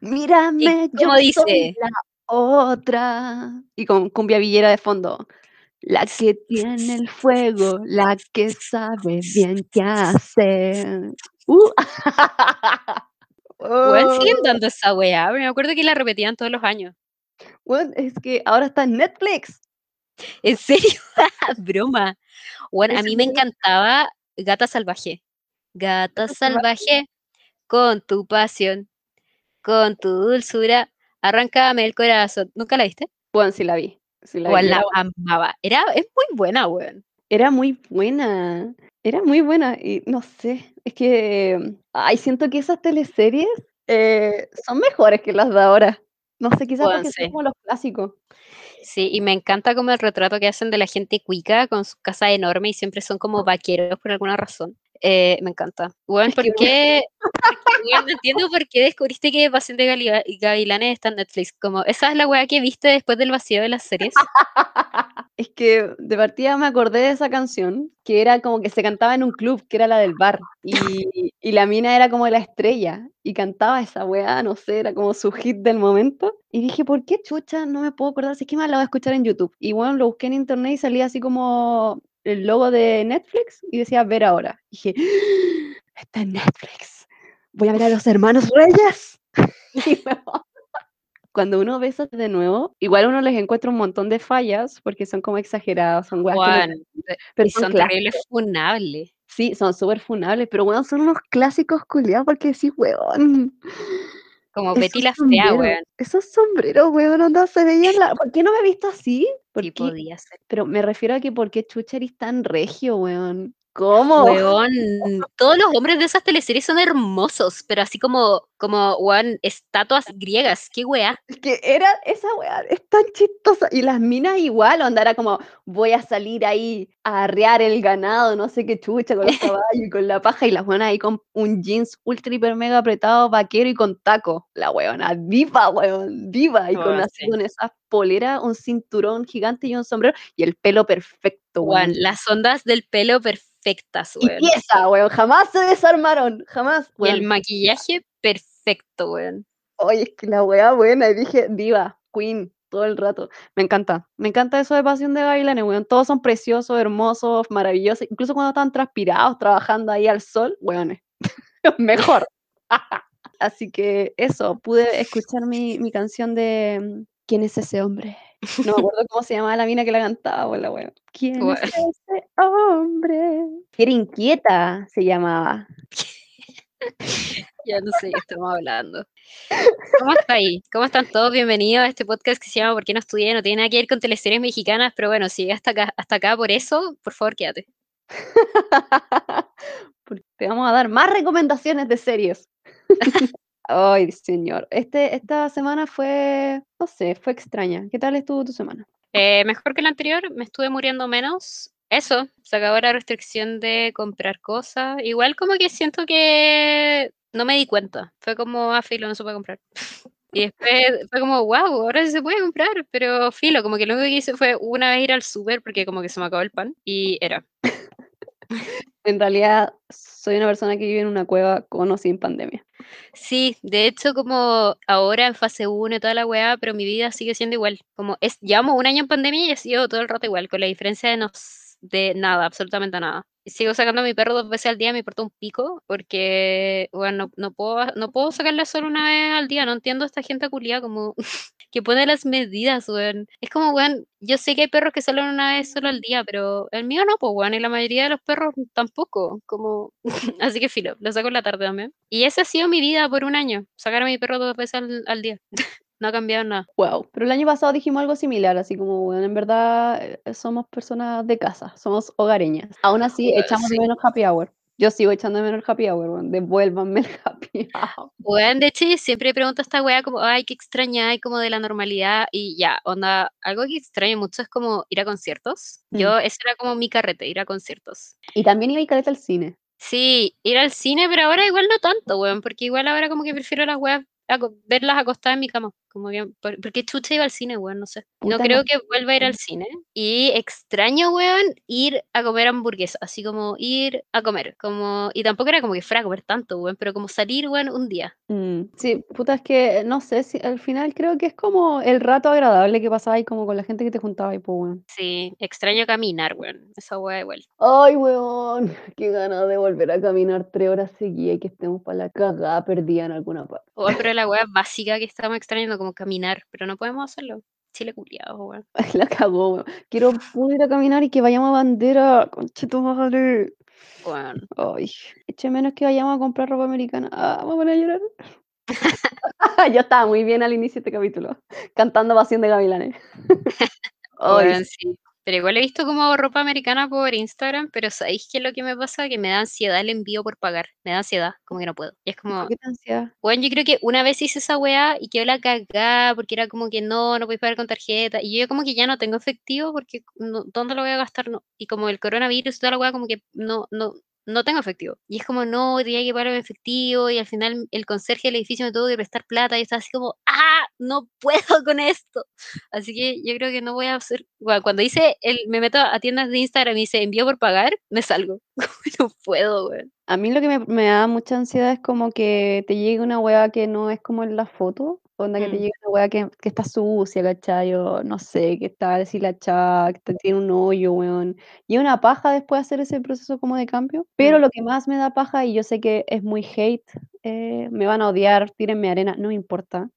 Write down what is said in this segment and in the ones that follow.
Mírame, yo cómo soy dice? la otra. Y con cumbia villera de fondo. La que tiene el fuego, la que sabe bien qué hacer. Uh. Weón, siguen Oh. dando esa weá, me acuerdo que la repetían todos los años. Weón, es que ahora está en Netflix. ¿En serio? Broma. Bueno, a mí me encantaba Gata Salvaje. Gata salvaje, con tu pasión, con tu dulzura, arráncame el corazón. ¿Nunca la viste? Weón, sí la vi. Sí la vi. La amaba. Era, es muy buena, weón. era muy buena. Era muy buena. Y no sé, es que. Ay, siento que esas teleseries eh, son mejores que las de ahora. No sé, quizás porque son como los clásicos. Sí, y me encanta como el retrato que hacen de la gente cuica con su casa enorme y siempre son como vaqueros por alguna razón. Eh, me encanta. Es ¿por qué? Weón, no entiendo por qué descubriste que Pasión de Gavilanes está en Netflix. Como, esa es la weá que viste después del vacío de las series. Es que de partida me acordé de esa canción, que era como que se cantaba en un club, que era la del bar, y, y la mina era como la estrella, y cantaba esa weá, no sé, era como su hit del momento, y dije, ¿por qué chucha? No me puedo acordar, si es que más la voy a escuchar en YouTube, y bueno, lo busqué en internet y salía así como el logo de Netflix, y decía, ver ahora, y dije, "¡Ah! está en Netflix, voy a ver a los hermanos Reyes, y cuando uno ve esas de nuevo, igual uno les encuentra un montón de fallas porque son como exageradas, son que no pero y son son terribles funables. Sí, son súper funables, pero bueno, son unos clásicos culiados porque decís, weón, Como Betty la Fea, weón. esos sombreros, weón, onda, se veían la... ¿Por qué no me he visto así? ¿Por qué? podía ser. Pero me refiero a que ¿por qué chucha eres tan regio, weón? ¿Cómo? Weón, todos los hombres de esas teleseries son hermosos, pero así como, como, weón, estatuas griegas. ¿Qué weá? Es que era, esa weá es tan chistosa. Y las minas igual, onda, era como, voy a salir ahí a arrear el ganado, no sé qué chucha, con los caballos y con la paja, y las buenas ahí con un jeans ultra hiper mega apretado, vaquero y con taco. La weona, viva, weón, viva, y con así sí. con esas poleras, un cinturón gigante y un sombrero, y el pelo perfecto, Weón, weón. las ondas del pelo perfectas, Y weón. pieza, weón, jamás se desarmaron, jamás, Y el weón. maquillaje perfecto, weón. Oye, es que la weá buena, y dije, diva, queen, todo el rato. Me encanta, me encanta eso de Pasión de Gavilanes, weón. Todos son preciosos, hermosos, maravillosos. Incluso cuando están transpirados, trabajando ahí al sol, weón, mejor. Así que eso, pude escuchar mi, mi canción de ¿Quién es ese hombre? No me acuerdo cómo se llamaba la mina que la cantaba, weón, la weón. ¿Quién es ese hombre? Era inquieta, se llamaba. Ya no sé qué estamos hablando. ¿Cómo está ahí? ¿Cómo están todos? Bienvenidos a este podcast que se llama ¿Por qué no estudié? No tiene nada que ver con teleseries mexicanas, pero bueno, si llegaste hasta acá, hasta acá por eso, por favor, quédate. Porque te vamos a dar más recomendaciones de series. Ay, señor. Este, esta semana fue, no sé, fue extraña. ¿Qué tal estuvo tu semana? Eh, mejor que la anterior, me estuve muriendo menos. Eso, se acabó la restricción de comprar cosas. Igual como que siento que no me di cuenta. Fue como, ah, filo, no se puede comprar. Y después fue como, wow, ahora sí se puede comprar. Pero filo, como que lo único que hice fue una vez ir al súper porque como que se me acabó el pan. Y era. En realidad, soy una persona que vive en una cueva con o sin pandemia. Sí, de hecho, como ahora en fase 1 y toda la weá, pero mi vida sigue siendo igual. Como es, llevamos un año en pandemia y ha sido todo el rato igual, con la diferencia de, de nada, absolutamente nada. Sigo sacando a mi perro dos veces al día, me importa un pico, porque, bueno, no, no puedo, no puedo sacarla solo una vez al día, no entiendo a esta gente culiada como que pone las medidas, weón. Es como, weón, yo sé que hay perros que salen una vez solo al día, pero el mío no, pues, weón, y la mayoría de los perros tampoco, como, así que filo, lo saco en la tarde también. Y esa ha sido mi vida por un año, sacar a mi perro dos veces al, al día. no ha cambiado nada. Wow. Pero el año pasado dijimos algo similar, así como, bueno, en verdad eh, somos personas de casa, somos hogareñas. Aún así, Weón, echamos de sí. menos happy hour. Yo sigo echando de menos happy hour, weón. Devuélvanme el happy hour. Weón, de hecho, siempre pregunto a esta weá como, ay, qué extraña, como de la normalidad, y ya, onda, algo que extraño mucho es como ir a conciertos. Mm. Yo, ese era como mi carrete, ir a conciertos. Y también iba a caleta al cine. Sí, ir al cine, pero ahora igual no tanto, weón, porque igual ahora como que prefiero las weas, verlas acostadas en mi cama. Como que, ¿por, por qué chucha iba al cine, weón? No sé. No Puta, creo no que vuelva a ir al cine. Y extraño, weón, ir a comer hamburguesa. Así como ir a comer. Como, y tampoco era como que fuera a comer tanto, weón, pero como salir, weón, un día. Mm, sí, puta, es que no sé si al final creo que es como el rato agradable que pasaba ahí como con la gente que te juntaba ahí, pues, weón. Sí, extraño caminar, weón. Esa weá igual. Ay, weón, qué ganas de volver a caminar tres horas seguidas y que estemos para la cagada perdida en alguna parte. Weón, pero la weá básica que estamos extrañando, como caminar, pero no podemos hacerlo. Chile culiado, weón. La cagó, weón. Quiero ir a caminar y que vayamos a bandera, conchito madre. Weón. Ay, eche menos que vayamos a comprar ropa americana. Ah, vamos a poner a llorar. Yo estaba muy bien al inicio de este capítulo, cantando Pasión de Gavilanes. Weón, sí. Pero igual he visto como ropa americana por Instagram, pero ¿sabéis qué es lo que me pasa? Que me da ansiedad el envío por pagar. Me da ansiedad, como que no puedo. Y es como, ¿por qué ansiedad? Bueno, yo creo que una vez hice esa weá y quedó la cagada porque era como que no, no puedes pagar con tarjeta. Y yo como que ya no tengo efectivo porque no, ¿dónde lo voy a gastar? No. Y como el coronavirus y toda la weá, como que no, no, no tengo efectivo. Y es como, no, tenía que pagar en efectivo y al final el conserje del edificio me tuvo que prestar plata y estaba así como, ah, no puedo con esto. Así que yo creo que no voy a hacer, bueno, cuando dice, el, me meto a tiendas de Instagram y dice envío por pagar, me salgo. no puedo, weón. A mí lo que me, me da mucha ansiedad es como que te llegue una weá que no es como en la foto. Onda que te Mm. llegue una weá que, que está sucia, ¿cachai? O no sé, que está deshilachada, que te- tiene un hoyo, weón. Y una paja después hacer ese proceso como de cambio. Pero Mm. lo que más me da paja, y yo sé que es muy hate, eh, me van a odiar, tírenme arena, no me importa.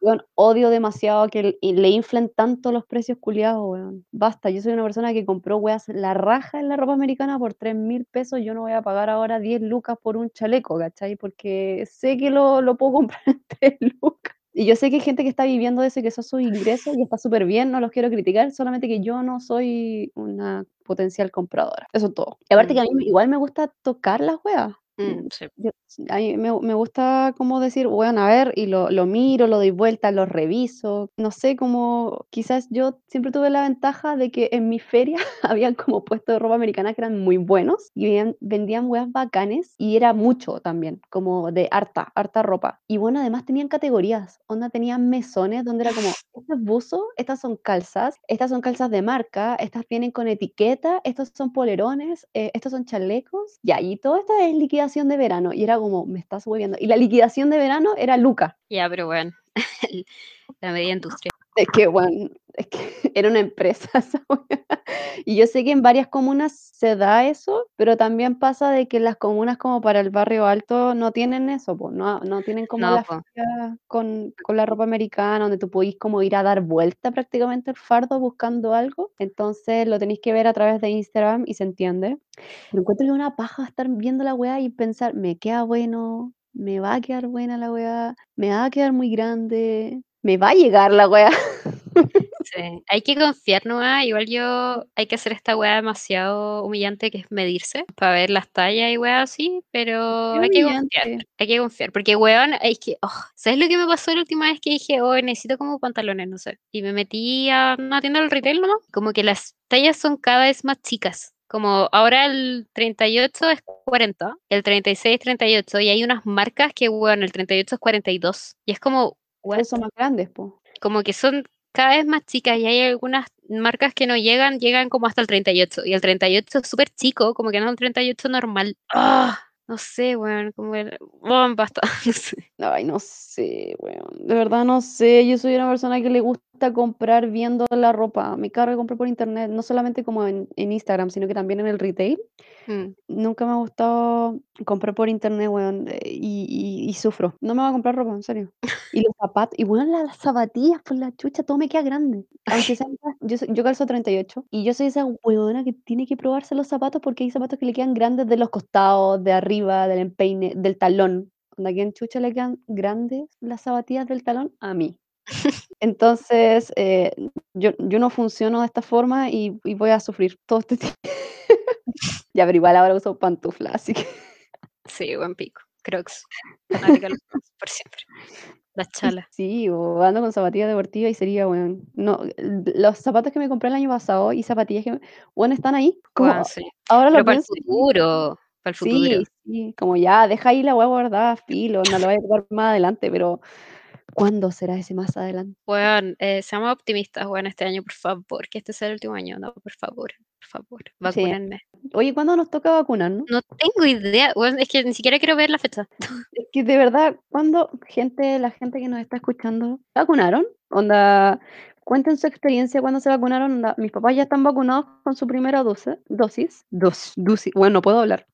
Weón, odio demasiado que le inflen tanto los precios culiados, weón. Basta, yo soy una persona que compró weas la raja en la ropa americana por 3 mil pesos, yo no voy a pagar ahora 10 lucas por un chaleco, ¿cachai? Porque sé que lo, lo puedo comprar en 3 lucas. Y yo sé que hay gente que está viviendo de eso y que eso es su ingreso y está súper bien, no los quiero criticar, solamente que yo no soy una potencial compradora. Eso es todo. Y aparte Mm. que a mí me- igual me gusta tocar las weas. Mm, Mm, sí. yo- a mí me, me gusta como decir, bueno, a ver, y lo, lo miro, lo doy vuelta, lo reviso. No sé, como quizás yo siempre tuve la ventaja de que en mi feria habían como puestos de ropa americana que eran muy buenos y vendían, vendían weas bacanes y era mucho también, como de harta, harta ropa. Y bueno, además tenían categorías, onda tenían mesones donde era como, este es buzo, estas son calzas, estas son calzas de marca, estas vienen con etiqueta, estos son polerones, eh, estos son chalecos, ya, y todo esto es liquidación de verano. Y era como, me estás hueviando. Y la liquidación de verano era Luca. Ya, pero bueno, la media industria. Es que, bueno, es que era una empresa. Y yo sé que en varias comunas se da eso, pero también pasa de que las comunas como para el barrio alto no tienen eso, no, no tienen como No, la po. feria con, con la ropa americana, donde tú podís como ir a dar vuelta prácticamente el fardo buscando algo. Entonces lo tenéis que ver a través de Instagram y se entiende. Pero encuentro que una paja estar viendo la weá y pensar, me queda bueno, me va a quedar buena la weá, me va a quedar muy grande, me va a llegar la weá. Sí, hay que confiar nomás, igual yo hay que hacer esta weá demasiado humillante que es medirse para ver las tallas y weá así, pero hay que confiar, hay que confiar, porque weón, es que, oh, ¿sabes lo que me pasó la última vez que dije, oh, necesito como pantalones, no sé? Y me metí a una tienda del retail nomás, como que las tallas son cada vez más chicas. Como ahora el 38 es 40, el 36 es 38, y hay unas marcas que, weón, el 38 es 42. Y es como, son más grandes, po. como que son cada vez más chicas y hay algunas marcas que no llegan, llegan como hasta el 38 y el 38 es súper chico, como que no es un 38 normal. Ah, no sé, weón, como el... Bueno, basta, no sé. Ay, no sé, weón. De verdad no sé. Yo soy una persona que le gusta comprar viendo la ropa. Me carga comprar por internet, no solamente como en, en Instagram, sino que también en el retail. Mm, Nunca me ha gustado comprar por internet, weón, eh, y, y- y sufro. No me voy a comprar ropa, en serio. Y los zapatos, y bueno, las, zapatillas, por la chucha, todo me queda grande. Aunque sea, yo, yo calzo 38, y yo soy esa weona que tiene que probarse los zapatos porque hay zapatos que le quedan grandes de los costados, de arriba, del empeine, del talón. Cuando a quien chucha le quedan grandes las zapatillas del talón, a mí. Entonces, eh, yo, yo no funciono de esta forma y, y voy a sufrir todo este tiempo. Ya, pero igual ahora uso pantuflas, así que. sí, buen pico. Crocs. Por siempre. La y chala. Sí, o ando con zapatillas deportivas y sería, bueno, no, los zapatos que me compré el año pasado y zapatillas que, bueno, están ahí, como sí. ahora Pero lo para el pienso. y- futuro, para el futuro. Sí, sí, como ya, deja ahí la hueá guardada, filo, no lo voy a ocupar más adelante, pero, ¿Cuándo será ese más adelante? Weón, eh, seamos optimistas, weón, este año, por favor, que este sea el último año, no, por favor, por favor, Sí. vacúnenme. Oye, ¿cuándo nos toca vacunarnos? No tengo idea, es que ni siquiera quiero ver la fecha. Es que de verdad, ¿cuándo gente, la gente que nos está escuchando, ¿se vacunaron? Onda, cuenten su experiencia cuando se vacunaron. Onda, mis papás ya están vacunados con su primera dosis. Dosis. Dos, dosis. Bueno, no puedo hablar.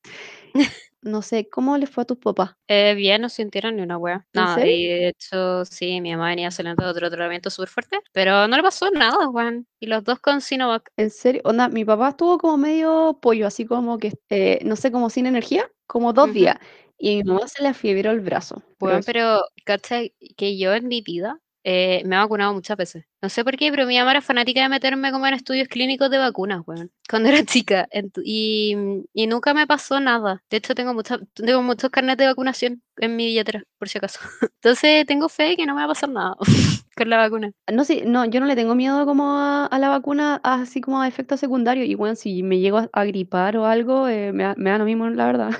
No sé, ¿cómo les fue a tus papás? Eh, bien, no sintieron ni una wea. ¿En No, y de hecho, sí, mi mamá venía saliendo de otro tratamiento súper fuerte, pero no le pasó nada, weón. Y los dos con Sinovac. ¿En serio? Onda, mi papá estuvo como medio pollo, así como que, eh, no sé, como sin energía, como dos días. Y mi mamá se le afiebró el brazo. pero eso- pero, ¿cachai? Que yo en mi vida eh, me he vacunado muchas veces. No sé por qué, pero mi mamá era fanática de meterme como en estudios clínicos de vacunas, weón. Cuando era chica. Y, y nunca me pasó nada. De hecho, tengo, mucha, tengo muchos carnets de vacunación en mi billetera, por si acaso. Entonces, tengo fe que no me va a pasar nada con la vacuna. No, sí, no, yo no le tengo miedo como a, a la vacuna, así como a efectos secundarios. Y bueno, si me llego a, a gripar o algo, eh, me, me da lo mismo, la verdad.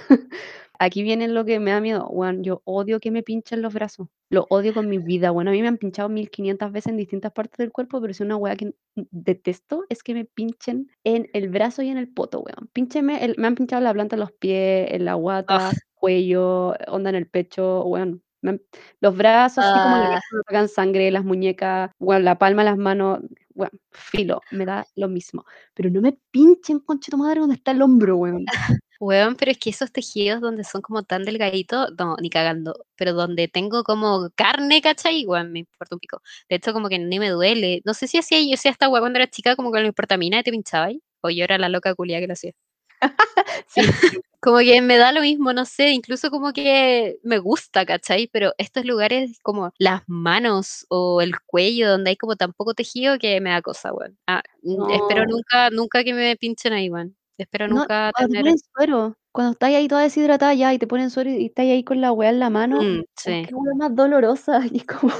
Aquí viene lo que me da miedo. Bueno, yo odio que me pinchen los brazos. Lo odio con mi vida. Bueno, a mí me han pinchado 1500 veces en distintas partes del cuerpo, pero si una weá que detesto es que me pinchen en el brazo y en el poto, weón. Píncheme, el- me han pinchado la planta de los pies, en la guata, Ugh. cuello, onda en el pecho, weón. Me han- los brazos, así como la Ah. me sacan sangre, las muñecas, bueno, la palma las manos, bueno, filo, me da lo mismo. Pero no me pinchen, concha tu madre, donde está el hombro, weón. Weón, pero es que esos tejidos donde son como tan delgaditos, no, ni cagando. Pero donde tengo como carne, ¿cachai? Weón, me importa un pico. De hecho, como que ni me duele. No sé si hacía yo hacía esta weá cuando era chica, como con la importamina y te pinchaba ahí. O yo era la loca culia que lo hacía. Sí, Como que me da lo mismo, no sé, incluso como que me gusta, ¿cachai? Pero estos lugares como las manos o el cuello, donde hay como tan poco tejido que me da cosa, weón. Ah, espero nunca, nunca que me pinchen ahí, weón. Espero No, nunca cuando te tener... ponen suero, cuando estás ahí toda deshidratada ya y te ponen suero y estás ahí con la weá en la mano, Mm, sí. qué weá más dolorosa. Y es como,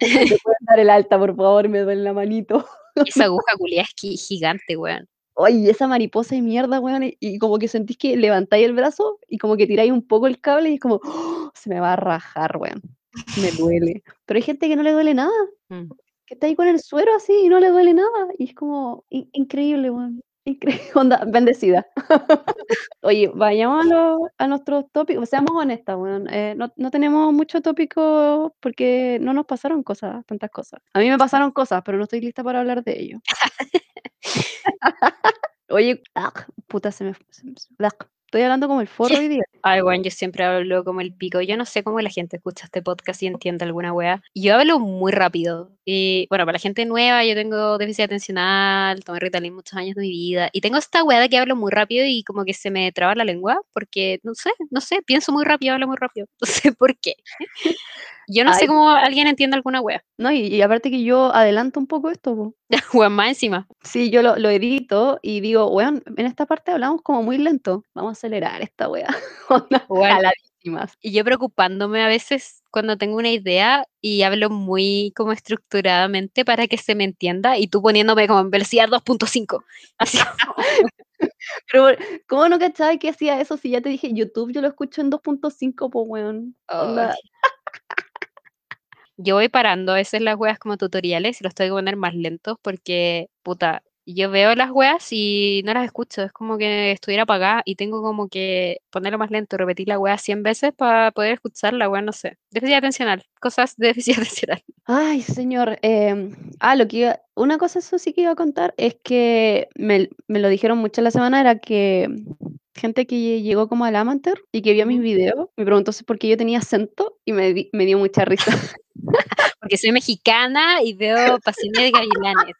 me pueden dar el alta, por favor, me duele la manito. Esa aguja culia es gi- gigante, weón. Oye, esa mariposa y mierda, weón, y, y como que sentís que levantáis el brazo y como que tiráis un poco el cable y es como, "Oh, se me va a rajar, weón. Me duele. Pero hay gente que no le duele nada, Mm. que está ahí con el suero así y no le duele nada. Y es como in- increíble, weón. Increíble. Onda, bendecida. Oye, vayamos a, los- a nuestros tópicos. Seamos honestas, weón. eh, no, no tenemos mucho tópico porque no nos pasaron cosas, tantas cosas. A mí me pasaron cosas, pero no estoy lista para hablar de ello. Oye, ah, puta, se me, se me- Estoy hablando como el forro hoy día. Ay, weón, yo siempre hablo como el pico. Yo no sé cómo la gente escucha este podcast y entiende alguna weá. Yo hablo muy rápido. Y bueno, para la gente nueva, yo tengo déficit atencional, tomé Ritalin muchos años de mi vida. Y tengo esta weá de que hablo muy rápido y como que se me traba la lengua. Porque, no sé, no sé, pienso muy rápido, hablo muy rápido. No sé por qué. Yo no sé Ay. cómo alguien entiende alguna weá. No, y, y aparte que yo adelanto un poco esto. Weón, más encima. Sí, yo lo, lo edito y digo, weón, en esta parte hablamos como muy lento. Vamos a acelerar esta jaladísimas. Y yo preocupándome a veces cuando tengo una idea y hablo muy como estructuradamente para que se me entienda y tú poniéndome como en velocidad 2.5. Así Pero, ¿cómo no cachabas que hacía eso si ya te dije YouTube? Yo lo escucho en 2.5, po, weón. Yo voy parando a veces las weas como tutoriales y los tengo que poner más lentos porque, puta, yo veo las weas y no las escucho. Es como que estuviera apagada y tengo como que ponerlo más lento, repetir la wea 100 veces para poder escuchar la wea, no sé. Déficit atencional, cosas de déficit atencional. Ay, señor. em, ah, lo que iba, una cosa eso sí que iba a contar es que me, me lo dijeron mucho la semana, era que gente que llegó como al Amanter y que vio mis videos me preguntó si por qué yo tenía acento y me, me dio mucha risa. Porque soy mexicana y veo Pasión de Gavilanes.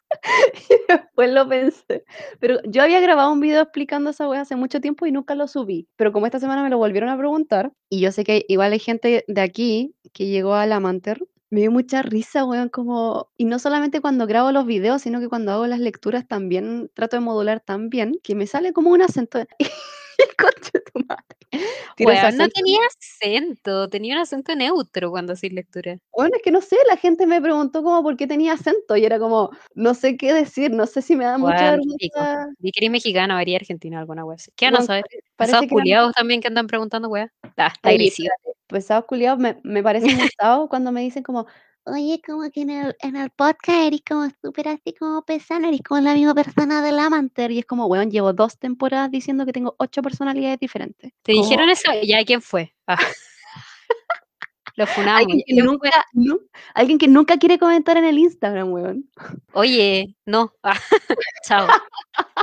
Y después lo pensé. Pero yo había grabado un video explicando esa wea hace mucho tiempo y nunca lo subí. Pero como esta semana me lo volvieron a preguntar, y yo sé que igual hay gente de aquí que llegó al Amanter, me dio mucha risa, weón, como... Y no solamente cuando grabo los videos, sino que cuando hago las lecturas también trato de modular tan bien que me sale como un acento. Concha tu madre. Weón, no tenía acento, tenía un acento neutro cuando hacía lectura. Bueno, es que no sé, la gente me preguntó como por qué tenía acento y era como, no sé qué decir, no sé si me da mucha Weón, pico. vergüenza. Di que eres mexicano, haría argentino, alguna así. ¿Qué Weón, saber? pare- Pesados que culiados también que andan preguntando, wea. Ah, está espérate, pesados culiados me, me parecen pesados cuando me dicen como, oye, como que en el, en el podcast eres como súper así como pesada, eres como la misma persona del Amanter. Y es como, weón, llevo dos temporadas diciendo que tengo ocho personalidades diferentes. ¿Te dijeron eso? ¿Ya quién fue? Ah. Lo funamos. Alguien que, ¿Quién nunca, nu- alguien que nunca quiere comentar en el Instagram, weón. Oye, no. Ah, Chao.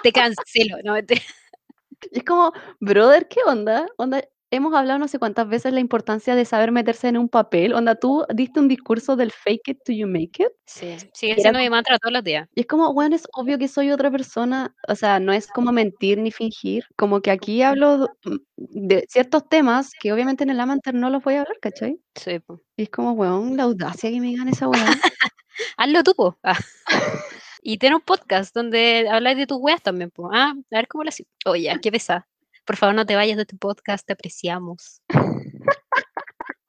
Te cancelo. No. Y es como, brother, ¿qué onda? Onda, hemos hablado no sé cuántas veces la importancia de saber meterse en un papel. Onda, tú diste un discurso del fake it till you make it. Sí, sigue siendo mi mantra todos los días. Y es como, bueno, es obvio que soy otra persona, o sea, no es como mentir ni fingir, como que aquí hablo de ciertos temas que obviamente en el Amanter no los voy a hablar, ¿cachai? Sí, po. Y es como, weón, la audacia que me digan esa weá. Hazlo tú, po. Ah. Y ten un podcast donde hablas de tus weas también, po. Ah, a ver cómo lo haces. Oye, qué pesada. Por favor, no te vayas de tu podcast, te apreciamos.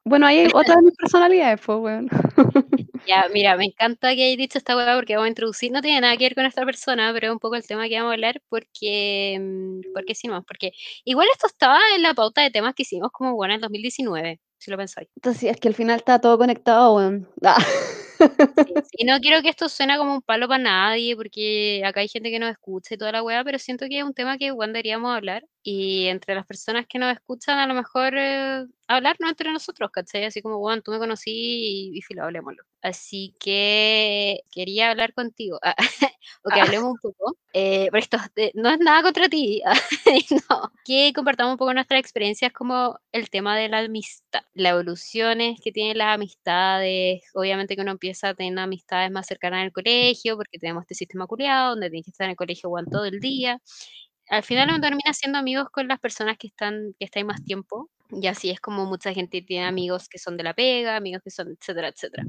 Bueno, hay otra de mis personalidades, pues, weón. Ya, mira, me encanta que hayas dicho esta weá porque vamos a introducir, no tiene nada que ver con esta persona, pero es un poco el tema que vamos a hablar porque, mm, porque sí, no, porque igual esto estaba en la pauta de temas que hicimos como bueno en el 2019, si lo pensáis. Entonces, es que al final está todo conectado, weón. Ah. Sí, Y no quiero que esto suene como un palo para nadie, porque acá hay gente que nos escucha y toda la weá, pero siento que es un tema que igual deberíamos hablar. Y entre las personas que nos escuchan, a lo mejor eh, hablarnos entre nosotros, ¿cachai? Así como, bueno, tú me conocí y, y filo, hablemoslo. Así que quería hablar contigo, ah, o que Ah. hablemos un poco, eh, pero esto eh, no es nada contra ti, no, que compartamos un poco nuestras experiencias como el tema de la amistad, las evoluciones que tienen las amistades, obviamente que uno empieza a tener amistades más cercanas en el colegio, porque tenemos este sistema culiado, donde tienes que estar en el colegio weón, todo el día. Al final uno termina siendo amigos con las personas que están, que están más tiempo, y así es como mucha gente tiene amigos que son de la pega, amigos que son, etcétera, etcétera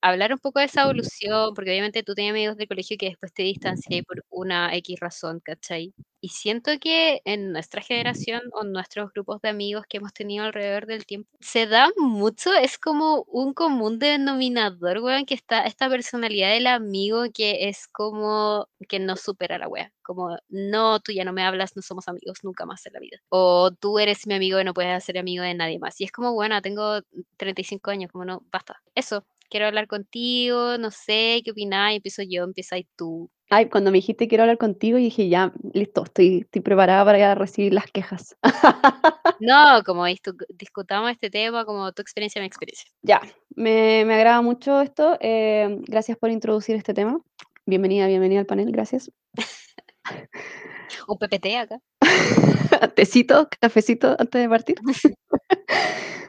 hablar un poco de esa evolución, porque obviamente tú tenías amigos del colegio que después te distancié por una X razón, ¿cachai? Y siento que en nuestra generación o en nuestros grupos de amigos que hemos tenido alrededor del tiempo, se da mucho, es como un común denominador, weón, que está esta personalidad del amigo que es como que no supera la wea. Como, no, tú ya no me hablas, no somos amigos nunca más en la vida. O tú eres mi amigo y no puedes ser amigo de nadie más. Y es como, bueno, tengo 35 años, como no, basta. Eso, quiero hablar contigo, no sé, ¿qué opináis? Empiezo yo, empiezas tú. Ay, cuando me dijiste quiero hablar contigo, dije, ya, listo, estoy, estoy preparada para recibir las quejas. No, como discu- discutamos este tema, como tu experiencia, mi experiencia. Ya, me, me agrada mucho esto. eh, gracias por introducir este tema. Bienvenida, bienvenida al panel, gracias. Un PPT acá. Tecito, cafecito antes de partir.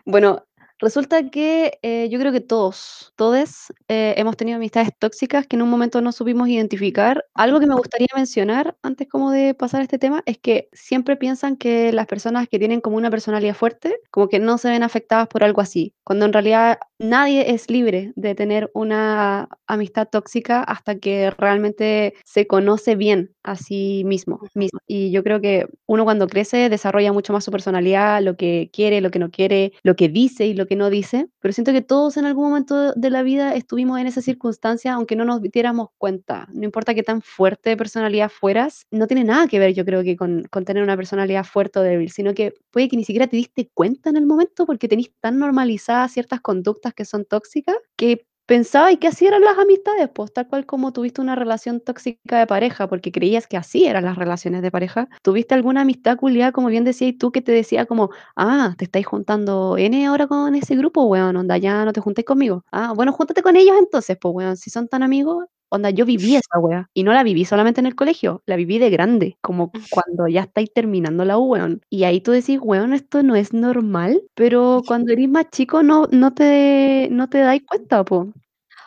bueno, resulta que eh, yo creo que todos, todos hemos tenido amistades tóxicas que en un momento no supimos identificar. Algo que me gustaría mencionar antes como de pasar a este tema es que siempre piensan que las personas que tienen como una personalidad fuerte, como que no se ven afectadas por algo así, cuando en realidad nadie es libre de tener una amistad tóxica hasta que realmente se conoce bien a sí mismo. mismo. Y yo creo que uno cuando crece desarrolla mucho más su personalidad, lo que quiere, lo que no quiere, lo que dice y lo que no dice. Pero siento que todos en algún momento de la vida estuvimos en esa circunstancia, aunque no nos diéramos cuenta. No importa qué tan fuerte personalidad fueras, no tiene nada que ver, yo creo que con, con tener una personalidad fuerte o débil, sino que puede que ni siquiera te diste cuenta en el momento porque tenés tan normalizadas ciertas conductas que son tóxicas que pensaba y que así eran las amistades, pues tal cual como tuviste una relación tóxica de pareja, porque creías que así eran las relaciones de pareja, tuviste alguna amistad culiada, como bien decías tú, que te decía como, ah, te estáis juntando N ahora con ese grupo, weón, onda, ya no te juntéis conmigo. Ah, bueno, júntate con ellos entonces, pues, weón, si son tan amigos, Onda, yo viví esa wea. Y no la viví solamente en el colegio, la viví de grande, como cuando ya estáis terminando la U, weón. Y ahí tú decís, weón, esto no es normal, pero cuando eres más chico no, no te, no te dais cuenta, po.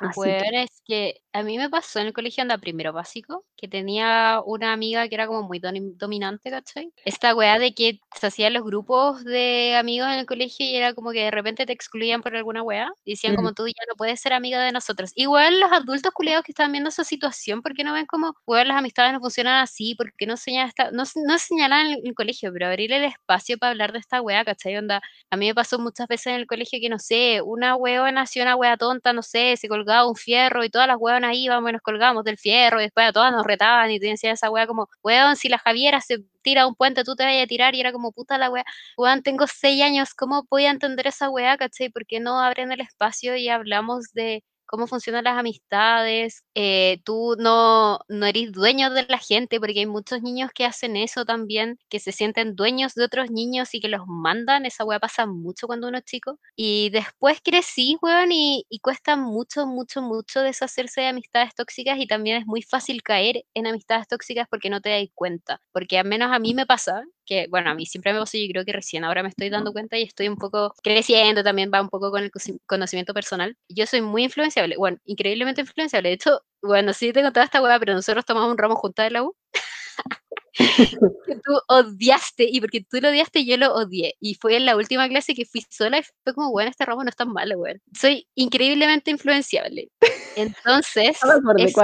Así que, es que a mí me pasó en el colegio anda primero básico, que tenía una amiga que era como muy dominante, ¿cachai? Esta weá de que se hacían los grupos de amigos en el colegio y era como que de repente te excluían por alguna weá. Decían mm, como tú ya no puedes ser amiga de nosotros. Igual los adultos culiados que están viendo esa situación, ¿por qué no ven como, weón, las amistades no funcionan así? ¿Por qué no, señala esta- no, no señalan en el, el colegio, pero abrir el espacio para hablar de esta weá, ¿cachai? Onda, a mí me pasó muchas veces en el colegio que, no sé, una hueá nació una hueá tonta, no sé, se colgaba un fierro y todas las huevas ahí vamos nos colgamos del fierro, y después a todas nos retaban y te decían esa weá como, weón, si la Javiera se tira un puente, tú te vayas a tirar, y era como, puta la weá, weón, tengo seis años, ¿cómo voy a entender esa weá, cachai? ¿Por qué no abren el espacio y hablamos de cómo funcionan las amistades, eh, tú no, no eres dueño de la gente, porque hay muchos niños que hacen eso también, que se sienten dueños de otros niños y que los mandan, esa weá pasa mucho cuando uno es chico, y después crecí, weón, y, cuesta mucho, mucho, mucho deshacerse de amistades tóxicas y también es muy fácil caer en amistades tóxicas porque no te das cuenta, porque al menos a mí me pasa, que, bueno, a mí siempre me pasó, yo creo que recién ahora me estoy dando cuenta y estoy un poco creciendo, también va un poco con el conocimiento personal. Yo soy muy influenciable, bueno, increíblemente influenciable. De hecho, bueno, sí te contaba esta weá, pero nosotros tomamos un ramo juntas de la U. que tú odiaste, y porque tú lo odiaste, yo lo odié. Y fue en la última clase que fui sola y fue como, bueno, este ramo no es tan malo, weón. Soy increíblemente influenciable. Entonces, es,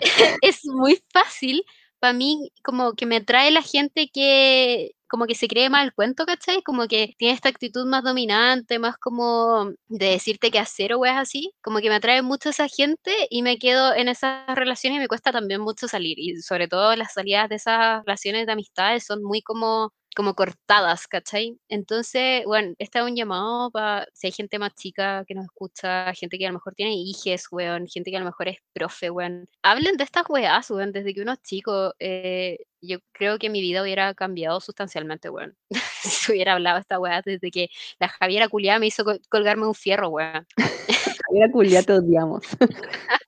es muy fácil para mí como que me atrae la gente que como que se cree más el cuento, ¿cachai? Como que tiene esta actitud más dominante, más como de decirte qué hacer o weas así. Como que me atrae mucho esa gente y me quedo en esas relaciones y me cuesta también mucho salir. Y sobre todo las salidas de esas relaciones de amistades son muy como como cortadas, ¿cachai? Entonces, bueno, este es un llamado para si hay gente más chica que nos escucha, gente que a lo mejor tiene hijes, weón, gente que a lo mejor es profe, weón. Hablen de estas weas, weón, desde que uno es chico. Eh, yo creo que mi vida hubiera cambiado sustancialmente, weón. si hubiera hablado esta wea desde que la Javiera Culiá me hizo colgarme un fierro, weón. Javiera Culiá te odiamos.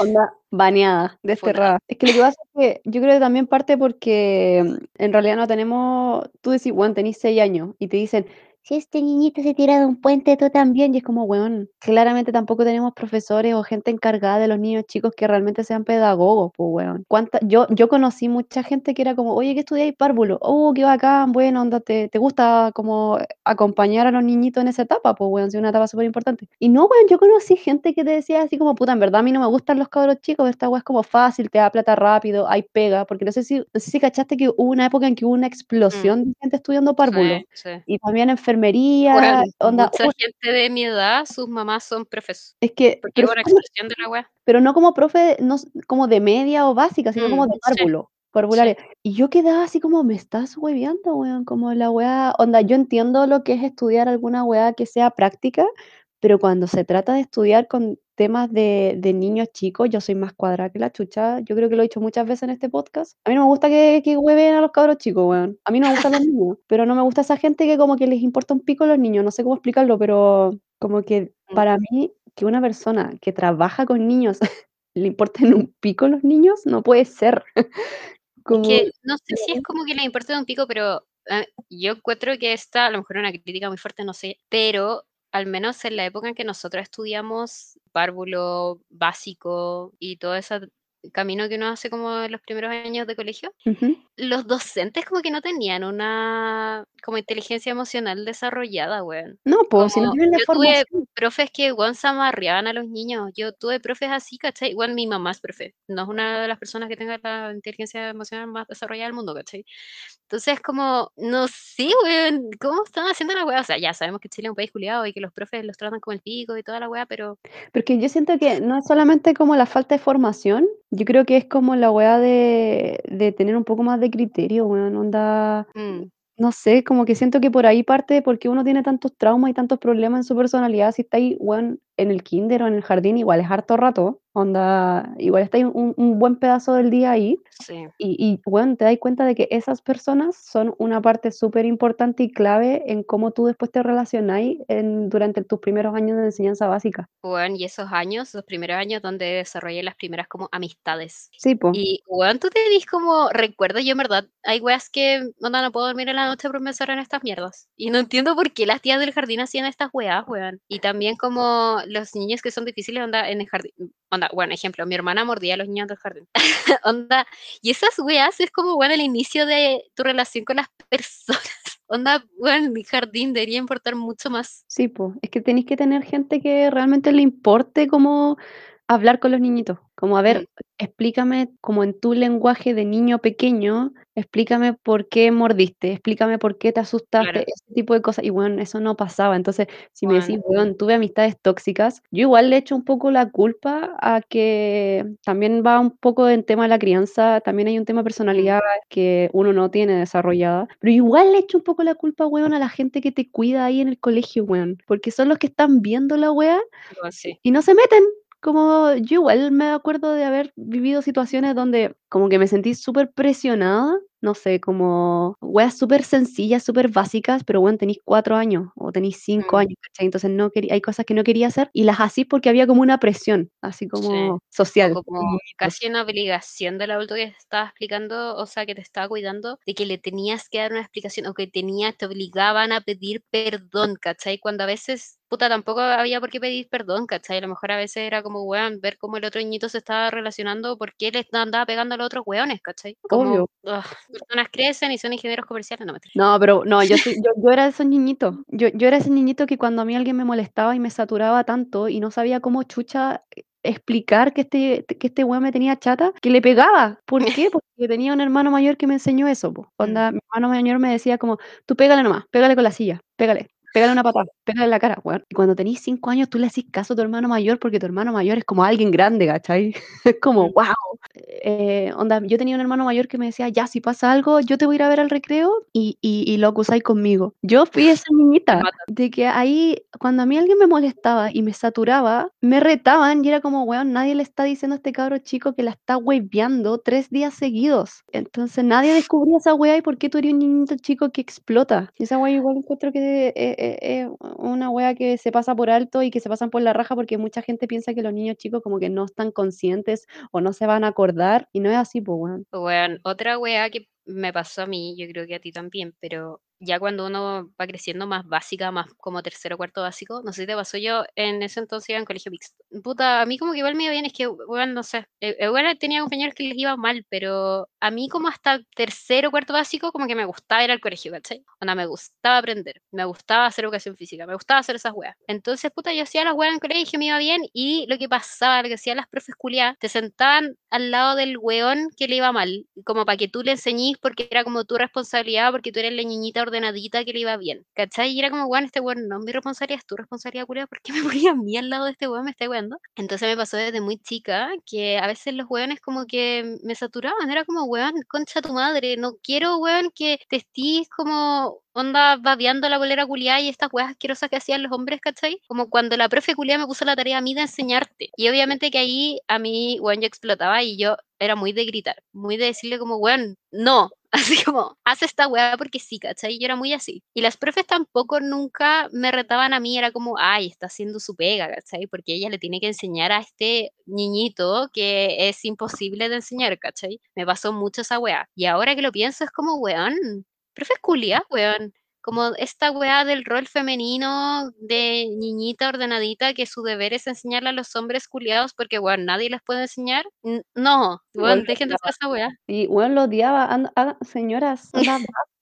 Onda baneada, desterrada. Es que lo que pasa es que yo creo que también parte porque mm, en realidad no tenemos, tú decís, bueno, tenés seis años y te dicen, si este niñito se tira de un puente, tú también. Y es como, weón, claramente tampoco tenemos profesores o gente encargada de los niños chicos que realmente sean pedagogos, pues, weón. ¿Cuánta? Yo, yo conocí mucha gente que era como, oye, ¿qué estudiáis párvulo? Oh, qué bacán, bueno, onda, te, te gusta como acompañar a los niñitos en esa etapa, pues, weón, es una etapa súper importante. Y no, weón, yo conocí gente que te decía así como, puta, en verdad a mí no me gustan los cabros chicos, esta weón es como fácil, te da plata rápido, hay pega, porque no sé si, no sé si cachaste que hubo una época en que hubo una explosión mm. de gente estudiando párvulo. Y también enfermedades enfermería, onda. Mucha gente de mi edad, sus mamás son profesores. Es que. Porque una expresión de la web. Pero no como profe, no como de media o básica, sino como de mm, párvulo. Y yo quedaba así como, me estás hueveando, weón, como la weá, onda, yo entiendo lo que es estudiar alguna weá que sea práctica, pero cuando se trata de estudiar con temas de, de niños chicos, yo soy más cuadrada que la chucha. Yo creo que lo he dicho muchas veces en este podcast. A mí no me gusta que, que hueven a los cabros chicos, weón. A mí no me gustan los niños, pero no me gusta esa gente que como que les importa un pico a los niños. No sé cómo explicarlo, pero como que mm. para mí que una persona que trabaja con niños le importen un pico a los niños, no puede ser. como, que no sé si es como que le importa un pico, pero ah, yo encuentro que esta, a lo mejor una crítica muy fuerte, no sé, pero al menos en la época en que nosotros estudiamos párvulo básico y todo ese camino que uno hace como en los primeros años de colegio, los docentes como que no tenían una como inteligencia emocional desarrollada, weón. No, pues si no tienen la yo tuve profes que, weón, se amarreaban a los niños. Yo tuve profes así, ¿cachai? Igual mi mamá es profe. No es una de las personas que tenga la inteligencia emocional más desarrollada del mundo, ¿cachai? Entonces, como, no sé, weón, ¿cómo están haciendo la weá? O sea, ya sabemos que Chile es un país culiado y que los profes los tratan como el pico y toda la weá, pero... Porque yo siento que no es solamente como la falta de formación, yo creo que es como la weá de, de tener un poco más de criterio, weón, onda... Mm. No sé, como que siento que por ahí parte porque uno tiene tantos traumas y tantos problemas en su personalidad, si está ahí, weón, en el kinder o en el jardín, igual es harto rato, onda, igual está ahí un, un buen pedazo del día ahí. Sí. Y, y, bueno, te das cuenta de que esas personas son una parte súper importante y clave en cómo tú después te relacionáis durante tus primeros años de enseñanza básica. Bueno, y esos años, los primeros años donde desarrollé las primeras como amistades. Sí, pues. Y, bueno, tú te dis como, recuerdo yo en verdad, hay weas que, onda, no puedo dormir en la noche por pensar en estas mierdas. Y no entiendo por qué las tías del jardín hacían estas weas, weón. Y también como los niños que son difíciles, onda, en el jardín, onda, bueno, ejemplo, mi hermana mordía a los niños del jardín, onda, y esas weas es como, bueno, el inicio de tu relación con las personas, onda, bueno, mi jardín debería importar mucho más. Sí, pues, es que tenéis que tener gente que realmente le importe como hablar con los niñitos, como a ver, explícame como en tu lenguaje de niño pequeño, explícame por qué mordiste, explícame por qué te asustaste, Claro. ese tipo de cosas, y weón, eso no pasaba. Entonces, si me Bueno. decís, weón, tuve amistades tóxicas, yo igual le echo un poco la culpa a que también va un poco en tema de la crianza, también hay un tema de Mm. personalidad que uno no tiene desarrollada, pero igual le echo un poco la culpa, weón, a la gente que te cuida ahí en el colegio, weón, porque son los que están viendo la weá sí. y no se meten. Como yo igual me acuerdo de haber vivido situaciones donde como que me sentí súper presionada, no sé, como weas súper sencillas, súper básicas, pero weón, tenís 4 años o tenís 5 Mm. años, ¿cachai? Entonces no quería hay cosas que no quería hacer y las hacís porque había como una presión, así Sí. como O social. como casi una obligación del adulto que te estaba explicando, o sea, que te estaba cuidando, de que le tenías que dar una explicación o que tenías te obligaban a pedir perdón, ¿cachai? Cuando a veces, puta, tampoco había por qué pedir perdón, ¿cachai? A lo mejor a veces era como, weón, ver cómo el otro niñito se estaba relacionando, por qué le andaba pegando a los otros weones, ¿cachai? Obvio. Como, ugh, personas crecen y son ingenieros comerciales, no, mentira. No, pero no, yo soy yo yo era esos niñitos. Yo yo era ese niñito que cuando a mí alguien me molestaba y me saturaba tanto y no sabía cómo chucha e explicar que este que este weón me tenía chata, que le pegaba. ¿Por qué? Porque tenía un hermano mayor que me enseñó eso, po. Mm. Mi hermano mayor me decía como: "Tú pégale nomás, pégale con la silla, pégale, pégale una patada, pégale en la cara", weón. Y cuando tenís 5 años, tú le hacís caso a tu hermano mayor porque tu hermano mayor es como alguien grande, ¿cachai? Es como, guau. Eh, onda, yo tenía un hermano mayor que me decía: "Ya, si pasa algo, yo te voy a ir a ver al recreo y y y lo acusáis conmigo". Yo fui esa niñita de que ahí, cuando a mí alguien me molestaba y me saturaba, me retaban y era como: "Weón, nadie le está diciendo a este cabro chico que la está hueviando 3 días seguidos". Entonces, nadie descubría esa wea y por qué tú eres un niñito chico que explota. Esa wea igual encuentro que e e es una wea que se pasa por alto y que se pasan por la raja, porque mucha gente piensa que los niños chicos como que no están conscientes o no se van a acordar, y no es así, po, weón. Weón, otra weá que me pasó a mí, yo creo que a ti también, pero ya cuando uno va creciendo más básica, más como tercero o cuarto básico, no sé si te pasó, yo en ese entonces iba en colegio mixto. Puta, a mí como que igual me iba bien, es que, weón, no sé, eh, igual tenía compañeros que les iba mal, pero a mí como hasta tercero o cuarto básico como que me gustaba ir al colegio, ¿cachai? Onda, me gustaba aprender, me gustaba hacer educación física, me gustaba hacer esas weas. Entonces, puta, yo hacía las weas en colegio, me iba bien, y lo que pasaba, lo que hacían las profes culiadas, te sentaban al lado del weón que le iba mal, como para que tú le enseñís porque era como tu responsabilidad, porque tú eres la niñita ordenadita que le iba bien, ¿cachai? Y era como, weón, este weón no es mi responsabilidad, es tu responsabilidad, culiao, ¿por qué me ponía a mí al lado de este weón? Me está weando. Entonces me pasó desde muy chica que a veces los weones como que me saturaban, era como, weón, concha tu madre, no quiero, weón, que te estés como onda babeando la polera culiada y estas weas asquerosas que hacían los hombres, ¿cachai? Como cuando la profe culiada me puso la tarea a mí de enseñarte. Y obviamente que ahí a mí, weón, yo explotaba y yo era muy de gritar, muy de decirle como, weón, no, así como, haz esta wea porque sí, ¿cachai? Yo era muy así. Y las profes tampoco nunca me retaban a mí, era como, ay, está haciendo su pega, ¿cachai? Porque ella le tiene que enseñar a este niñito que es imposible de enseñar, ¿cachai? Me pasó mucho esa wea. Y ahora que lo pienso es como, weón, profes culiadas, weón. Como esta weá del rol femenino de niñita ordenadita que su deber es enseñarle a los hombres culiados porque, weón, nadie les puede enseñar. No, weón, dejen de hacer esa weá. Sí, weón, lo odiaba. Hagan señoras,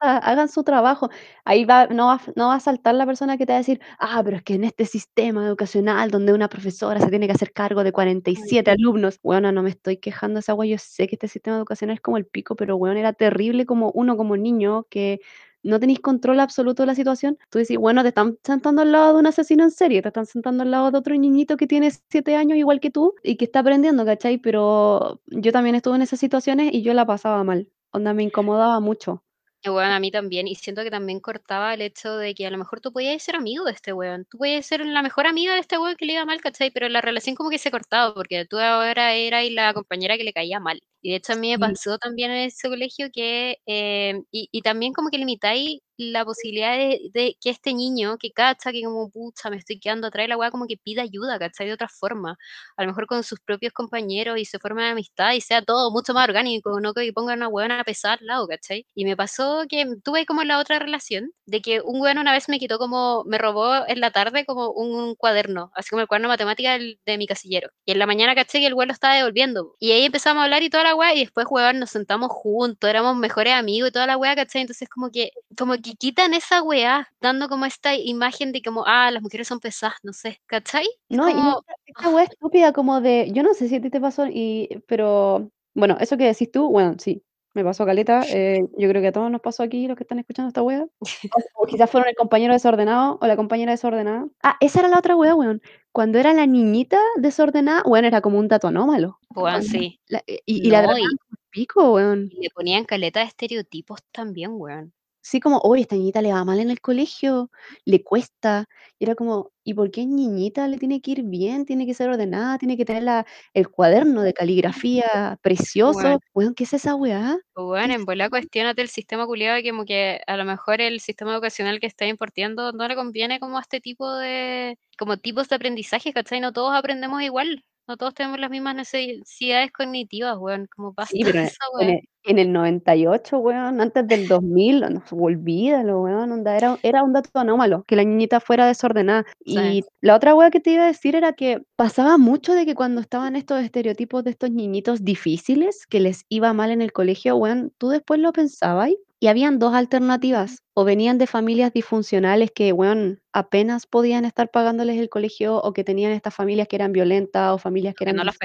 hagan su trabajo. Ahí va no va no va a saltar la persona que te va a decir: "Ah, pero es que en este sistema educacional donde una profesora se tiene que hacer cargo de cuarenta y Mm. siete alumnos". Weona, no me estoy quejando de esa weá, yo sé que este sistema educacional es como el pico, pero, weón, era terrible como uno como niño que no tenís control absoluto de la situación. Tú decís: "Bueno, te están sentando al lado de un asesino en serie, te están sentando al lado de otro niñito que tiene 7 años igual que tú y que está aprendiendo", ¿cachai? Pero yo también estuve en esas situaciones y yo la pasaba mal. Onda, me incomodaba mucho. Bueno, a mí también, y siento que también cortaba el hecho de que a lo mejor tú podías ser amigo de este weón, tú podías ser la mejor amiga de este weón que le iba mal, ¿cachai? Pero la relación como que se cortaba, porque tú ahora eras la compañera que le caía mal. Y de hecho a mí me Sí. pasó también en ese colegio que, eh, y y también como que limitáis la posibilidad de de que este niño que cacha que como: "Pucha, me estoy quedando atrás", la weá como que pida ayuda, ¿cachai? De otra forma. A lo mejor con sus propios compañeros y se forme amistad y sea todo mucho más orgánico, no que pongan una weona pesada al lado, ¿cachai? Y me pasó que tuve como la otra relación, de que un weón una vez me quitó como me robó en la tarde como un cuaderno, así como el cuaderno de matemática del de mi casillero. Y en la mañana caché que el weón lo estaba devolviendo. Y ahí empezamos a hablar y toda la la weá, y después, weón, nos sentamos juntos, éramos mejores amigos y toda la weá, ¿cachai? Entonces como que como que quitan esa weá, dando como esta imagen de como, ah, las mujeres son pesadas, no sé, ¿cachai? No, como, esta esta weá estúpida como de yo no sé si a ti te pasó y pero bueno, eso que decís tú, bueno, sí, me pasó caleta, eh, yo creo que a todos nos pasó aquí, los que están escuchando esta weá, o o quizás fueron el compañero desordenado o la compañera desordenada. Ah, esa era la otra weá, weón, cuando era la niñita desordenada, weón, era como un dato anómalo. Cuando sí. la y y la No, trataban y como el pico, weón. y le ponían caleta de estereotipos también, weón. Sí, como: "Oye, esta niñita le va mal en el colegio, le cuesta". Y era como: "¿Y por qué niñita le tiene que ir bien? Tiene que ser ordenada, tiene que tener la el cuaderno de caligrafía precioso". Weón, ¿qué es esa weá? ¿Qué Weón, es en esa volá cuestiónate el sistema culiado que como que a lo mejor el sistema educacional que está impartiendo no le conviene como a este tipo de como tipos de aprendizaje, ¿cachai? No todos aprendemos igual, no todos tenemos las mismas necesidades cognitivas, weón, como Sí, basta pero en esa en weá. el en el 98, weón, antes del 2000, no, olvídalo, weón, onda, era era un dato anómalo, que la niñita fuera desordenada. Sí, Y la otra weá que te iba a decir era que pasaba mucho de que cuando estaban estos estereotipos de estos niñitos difíciles, que les iba mal en el colegio, weón, tú después lo pensabas y habían 2 alternativas, o venían de familias disfuncionales que, weón, apenas podían estar pagándoles el colegio, o que tenían estas familias que eran violentas, o familias que que eran no las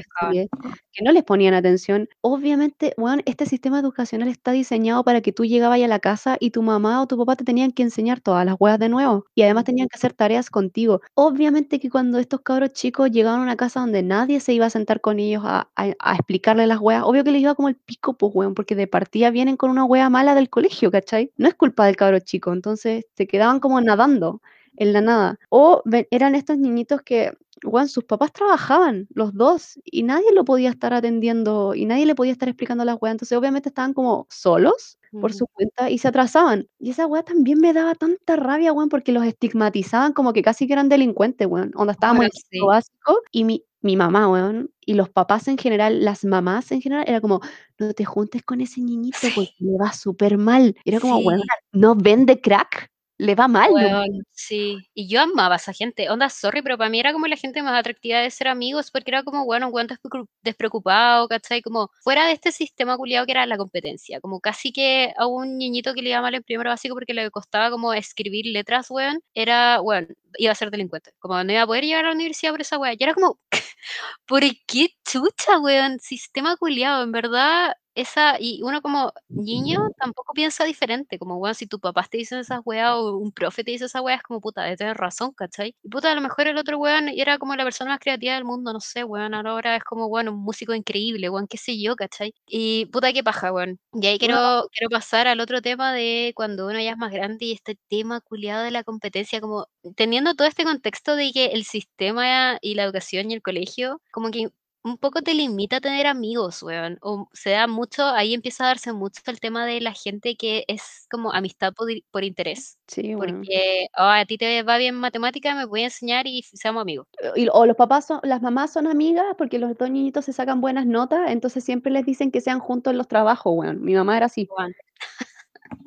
que no les ponían atención. Obviamente, weón, este sistema educacional está diseñado para que tú llegabas a la casa y tu mamá o tu papá te tenían que enseñar todas las weas de nuevo, y además tenían que hacer tareas contigo. Obviamente que cuando estos cabros chicos llegaban a una casa donde nadie se iba a sentar con ellos a a a explicarles las weas, obvio que les iba como el pico, pues, weón, porque de partida vienen con una wea mala del colegio, ¿cachai? No es culpa del cabro chico, entonces se quedaban como nadando en la nada. O eran estos niñitos que, weón, sus papás trabajaban, los 2 y nadie lo podía estar atendiendo, y nadie le podía estar explicando las weas. Entonces, obviamente, estaban como solos por Ujú. su cuenta y se atrasaban. Y esa wea también me daba tanta rabia, weón, porque los estigmatizaban como que casi que eran delincuentes, weón. Onda, estábamos en quinto sí, básico y mi mi mamá, weón, y los papás en general, las mamás en general, era como: "No te juntes con ese niñito porque sí, le va supermal". Era como: "Weona, sí. ¿no vende crack? Le va mal nomás". Weón, sí. Y yo amaba a esa gente. Onda, sorry, pero para mí era como la gente más atractiva de ser amigos, porque era como, bueno, un weón despreocu despreocupado, ¿cachai? Como fuera de este sistema culiado que era la competencia. Como casi que a un niñito que le iba mal en primero básico porque le costaba como escribir letras, weón, era, weón, iba a ser delincuente. Como no iba a poder llegar a la universidad por esa weá. Y era como, ¿por qué chucha, weón? Sistema culiado, en verdad, esa y uno como niño tampoco piensa diferente, como, weón, si tus papás te dicen esas weas o un profe te dice esas weas, es como, puta, debe tener razón, ¿cachai? Y puta, a lo mejor el otro weón era como la persona más creativa del mundo, no sé, weón, ahora es como, bueno, un músico increíble, weón, qué sé yo, ¿cachai? Y puta, qué paja, weón. Y ahí quiero quiero pasar al otro tema de cuando uno ya es más grande y este tema culiado de la competencia, como teniendo todo este contexto de que el sistema y la educación y el colegio, como que un poco te limita a tener amigos, weón, o se da mucho ahí empieza a darse mucho el tema de la gente que es como amistad por por interés, sí, weón. porque, ah, a ti te va bien matemática, me voy a enseñar y seamos amigos. Y o los papás son las mamás son amigas porque los 2 niñitos se sacan buenas notas, entonces siempre les dicen que sean juntos en los trabajos, weón. Mi mamá era así. Weón,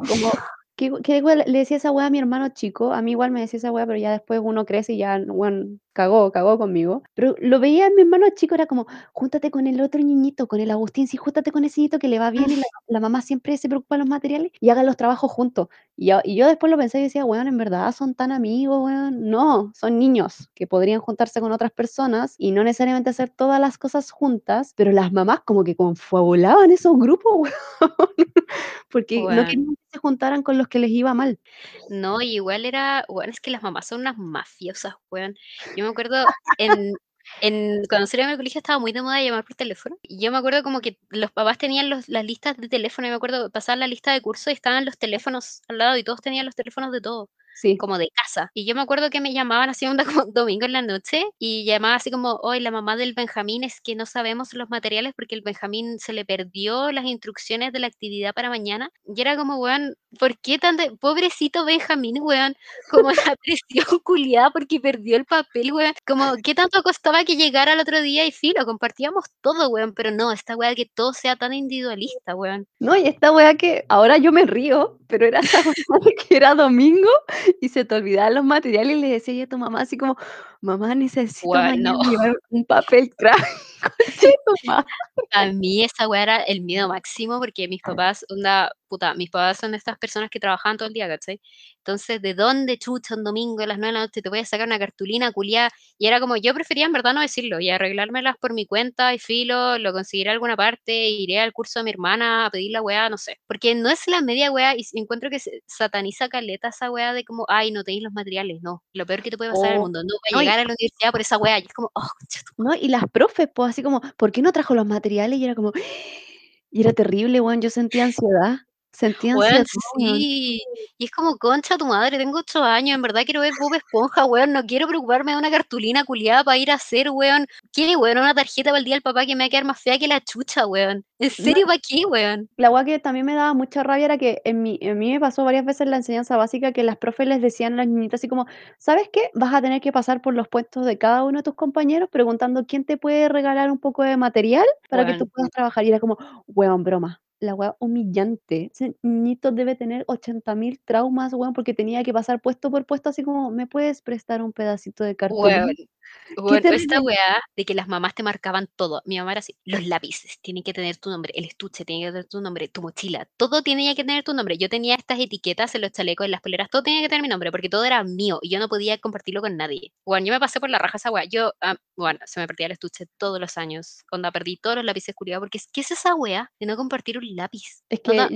Como, ¿qué qué weá le decía esa weá a mi hermano chico? A mí igual me decía esa weá, pero ya después uno crece y ya, weón, cagó, cagó conmigo. Pero lo veía en mi hermano chico, era como: "Júntate con el otro niñito, con el Agustín, sí, júntate con ese niñito que le va bien y la la mamá siempre se preocupa de los materiales y hagan los trabajos juntos". Y yo y yo después lo pensé y decía: "Weón, ¿en verdad son tan amigos, weón?". No, son niños que podrían juntarse con otras personas y no necesariamente hacer todas las cosas juntas, pero las mamás como que confabulaban esos grupos, weón. Porque no weón. querían que se juntaran con los que les iba mal. No, igual era weón, es que las mamás son unas mafiosas, weón. Yo me acuerdo en en cuando salí del colegio estaba muy de moda llamar por teléfono, y yo me acuerdo como que los papás tenían los las listas de teléfono, y me acuerdo pasar la lista de curso y estaban los teléfonos al lado, y todos tenían los teléfonos de todos, Sí. como de casa. Y yo me acuerdo que me llamaban así onda como domingo en la noche, y llamaba así como: "Oye, la mamá del Benjamín, es que no sabemos los materiales porque el Benjamín se le perdió las instrucciones de la actividad para mañana". Y era como, weón, ¿por qué tan de pobrecito Benjamín, weón? Como la presión culiada porque perdió el papel, weón. Como, ¿qué tanto costaba que llegara al otro día? Y filo, compartíamos todo, weón, pero no, esta weá que todo sea tan individualista, weón. No, y esta weá que ahora yo me río, pero era esa weá que era domingo y se te olvidaban los materiales y le decía a tu mamá así como: "Mamá, necesito no. llevar un papel craft". A mí esa weá era el miedo máximo porque mis papás, onda, puta, mis papás son estas personas que trabajaban todo el día, ¿cachai? Entonces, ¿de dónde chucha un domingo a las 9 de la noche te voy a sacar una cartulina culiada? Y era como, yo prefería en verdad no decirlo y arreglármelas por mi cuenta y filo, lo conseguiré alguna parte, iré al curso de mi hermana a pedir la weá, no sé. Porque no es la media weá y encuentro que sataniza caleta esa weá de como, ay, no tenéis los materiales, no. Lo peor que te puede pasar en el Oh, mundo, no voy a y llegar a la universidad por esa weá. Y es como, oh, no, y las profes, pues, así como, ¿por qué no trajo los materiales? Y era como y era terrible, weón, yo sentía ansiedad, sentía Weón, ansiedad, weón. sí. Y es como, concha tu madre, tengo 8 años, en verdad quiero ver Bob Esponja, weón, no quiero preocuparme de una cartulina culiada para ir a hacer, weón. ¿Qué, weón? Una tarjeta para el día del papá que me va a quedar más fea que la chucha, weón. ¿En No, serio, para qué, weón? la weá que también me daba mucha rabia era que en mi a mí me pasó varias veces en la enseñanza básica que las profes les decían a las niñitas así como: "¿Sabes qué? Vas a tener que pasar por los puestos de cada uno de tus compañeros preguntando quién te puede regalar un poco de material para que tú puedas trabajar". Y era como, weón, broma. La weá humillante. Ese niñito debe tener 80.000 traumas, weón, porque tenía que pasar puesto por puesto así como: "¿Me puedes prestar un pedacito de weón. Cartulina?". Qué Bueno, esta weá de que las mamás te marcaban todo. Mi mamá era así, los lápices tienen que tener tu nombre, el estuche tiene que tener tu nombre, tu mochila, todo tenía que tener tu nombre. Yo tenía estas etiquetas en los chalecos, en las poleras, todo tenía que tener mi nombre, porque todo era mío y yo no podía compartirlo con nadie. Bueno, yo me pasé por la raja esa weá. Yo, ah, bueno, se me perdía el estuche todos los años. Onda, perdí todos los lápices culiados, porque ¿qué es esa weá de no compartir un lápiz? Es que Onda,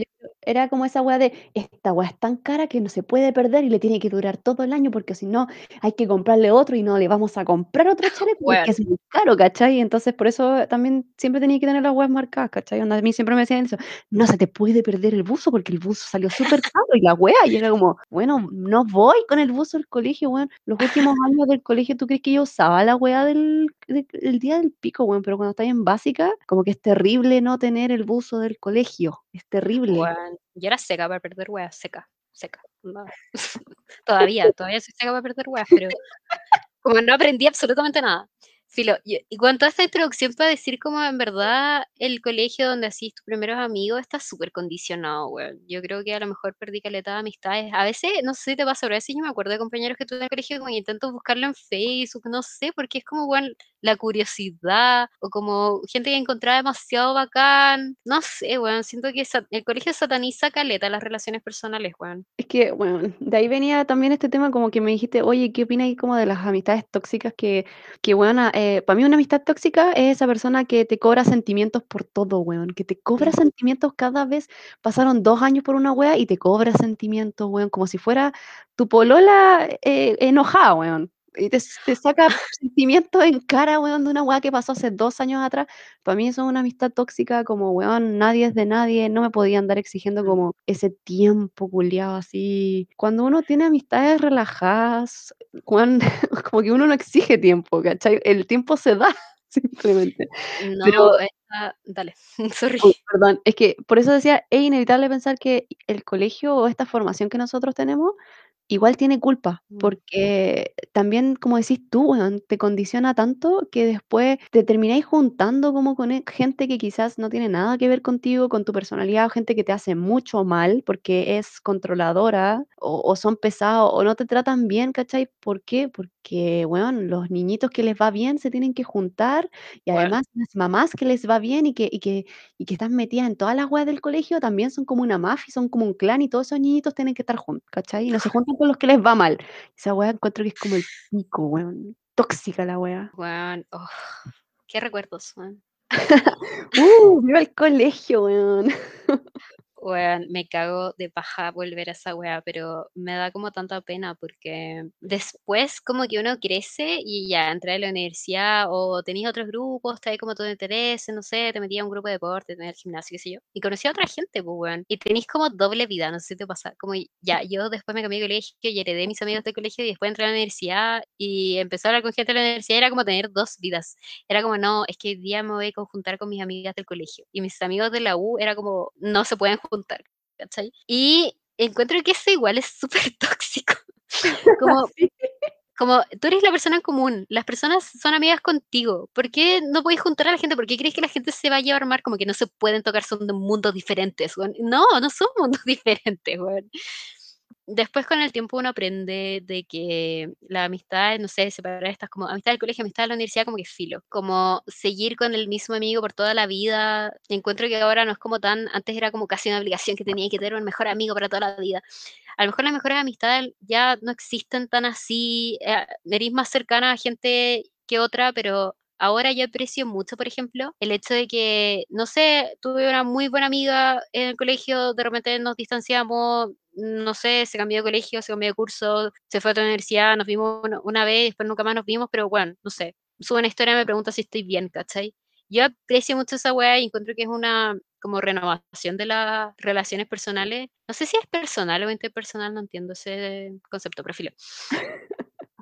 era como esa weá de, esta weá es tan cara que no se puede perder y le tiene que durar todo el año, porque si no hay que comprarle otro y no le vamos a comprar otro chaleco porque weón, es muy caro, ¿cachai? Entonces, por eso también siempre tenía que tener las weas marcadas, ¿cachai? Onda, a mí siempre me decían eso: "No se te puede perder el buzo porque el buzo salió súper caro", y la wea, y era como, bueno, no voy con el buzo al colegio, weón. Los últimos años del colegio, ¿tú crees que yo usaba la wea del de el día del pico, weón? Pero cuando estás en básica, como que es terrible no tener el buzo del colegio, es terrible. weón. Yo era seca para perder weas, seca, seca. Todavía, todavía soy seca para perder weas, pero Como no aprendí absolutamente nada. Filo, y y con toda esta introducción para decir como en verdad el colegio donde hacís tus primeros amigos está súper condicionado, weón. Yo creo que a lo mejor perdí caleta de amistades. A veces, no sé si te pasa, pero a veces yo me acuerdo de compañeros que tuve en el colegio como intento buscarlo en Facebook, no sé, porque es como, weón, la curiosidad o como gente que encontraba demasiado bacán. No sé, weón, siento que el colegio sataniza caleta las relaciones personales, weón. Es que, bueno, de ahí venía también este tema como que me dijiste: "Oye, ¿qué opinas ahí como de las amistades tóxicas?", que que, weona, eh, para mí una amistad tóxica es esa persona que te cobra sentimientos por todo, weón, que te cobra sentimientos cada vez pasaron 2 años por una wea y te cobra sentimientos, weón, como si fuera tu polola, eh, enojada, weón, y te te saca sentimientos en cara, weón, de una wea que pasó hace 2 años atrás. Para mí eso es una amistad tóxica, como, weón, nadie es de nadie, no me podía andar exigiendo como ese tiempo culiado así. Cuando uno tiene amistades relajadas, weón, como que uno no exige tiempo, ¿cachai? El tiempo se da simplemente. Pero No, esta dale, sorry. Uy, perdón, es que por eso decía, es inevitable pensar que el colegio o esta formación que nosotros tenemos igual tiene culpa, Mm, porque también, como decís tú, te condiciona tanto que después te termináis juntando como con e- gente que quizás no tiene nada que ver contigo, con tu personalidad, o gente que te hace mucho mal porque es controladora, o, o son pesados, o no te tratan bien, ¿cachai? ¿Por qué? Porque, weón, los niñitos que les va bien se tienen que juntar y bueno, además las mamás que les va bien y que, y que, y que están metidas en todas las weas del colegio también son como una mafia, son como un clan y todos esos niñitos tienen que estar juntos, ¿cachai? Y no se juntan con los que les va mal. Esa wea encuentro que es como el pico, weón. Tóxica la wea. weón, oh, qué recuerdos, weón. ¡Uh! ¡Viva el colegio, weón! Weón, me cago de paja volver a esa weá, pero me da como tanta pena porque después como que uno crece y ya entré a la universidad o tenías otros grupos, te como todo interés, no sé, te metías a un grupo de deporte, tenías el gimnasio, qué sé yo, y conocí a otra gente, pues weón, y tenéis como doble vida, no sé si te pasa, como ya, yo después me cambié de colegio y heredé mis amigos del colegio y después entré a la universidad y empecé a hablar con gente de la universidad, era como tener dos vidas, era como, no, es que hoy día me voy a conjuntar con mis amigas del colegio. Y mis amigos de la U era como, no se pueden juntar, ¿cachai? Y encuentro que eso igual es súper tóxico. Como, como tú eres la persona en común, las personas son amigas contigo. ¿Por qué no podéis juntar a la gente? ¿Por qué crees que la gente se va a mal? Como que no se pueden tocar, son mundos diferentes, weón. No, no son mundos diferentes, weón. Después con el tiempo uno aprende de que la amistad, no sé, separar estas como amistad del colegio, amistad de la universidad, como que filo. Como seguir con el mismo amigo por toda la vida. Encuentro que ahora no es como tan, antes era como casi una obligación que tenía que tener un mejor amigo para toda la vida. A lo mejor las mejores amistades ya no existen tan así, eh, eres más cercana a gente que otra, pero ahora yo aprecio mucho, por ejemplo, el hecho de que, no sé, tuve una muy buena amiga en el colegio, de repente nos distanciamos, no sé, se cambió de colegio, se cambió de curso, se fue a otra universidad, nos vimos una, vez, después nunca más nos vimos, pero bueno, no sé, sube una historia y me pregunta si estoy bien, ¿cachai? Yo aprecio mucho esa weá y encuentro que es una como renovación de las relaciones personales. No sé si es personal o interpersonal, no entiendo ese concepto.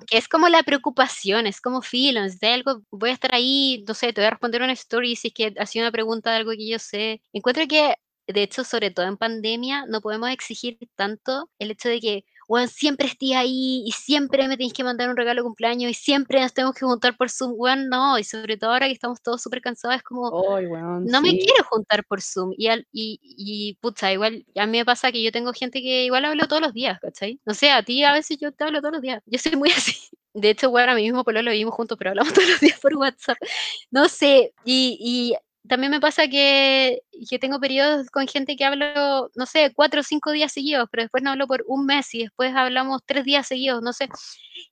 Que es como la preocupación, es como filo, de algo, voy a estar ahí, no sé, te voy a responder una story si es que ha sido una pregunta de algo que yo sé. Encuentro que, de hecho, sobre todo en pandemia, no podemos exigir tanto el hecho de que, bueno, siempre estés ahí y siempre me tienes que mandar un regalo de cumpleaños y siempre nos tenemos que juntar por Zoom, bueno, no, y sobre todo ahora que estamos todos súper cansados, es como, no me quiero juntar por Zoom, y, y, y, pucha, igual, a mí me pasa que yo tengo gente que igual hablo todos los días, ¿cachai? No sé, a ti a veces yo te hablo todos los días, yo soy muy así. De hecho, bueno, a mí mismo por lo vivimos juntos, pero hablamos todos los días por WhatsApp. No sé, y, y también me pasa que, que, tengo periodos con gente que hablo, no sé, cuatro o cinco días seguidos, pero después no hablo por un mes y después hablamos tres días seguidos, no sé.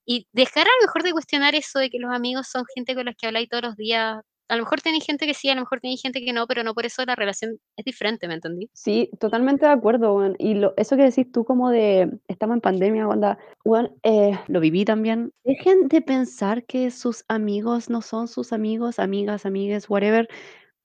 Y dejar a lo mejor de cuestionar eso de que los amigos son gente con la que habláis todos los días. A lo mejor tenéis gente que sí, a lo mejor tenéis gente que no, pero no por eso la relación es diferente, ¿me entendí? Sí, totalmente de acuerdo, Y lo, eso que decís tú como de, estamos en pandemia, cuando, bueno, eh, lo viví también. Dejen de pensar que sus amigos no son sus amigos, amigas, amigues, whatever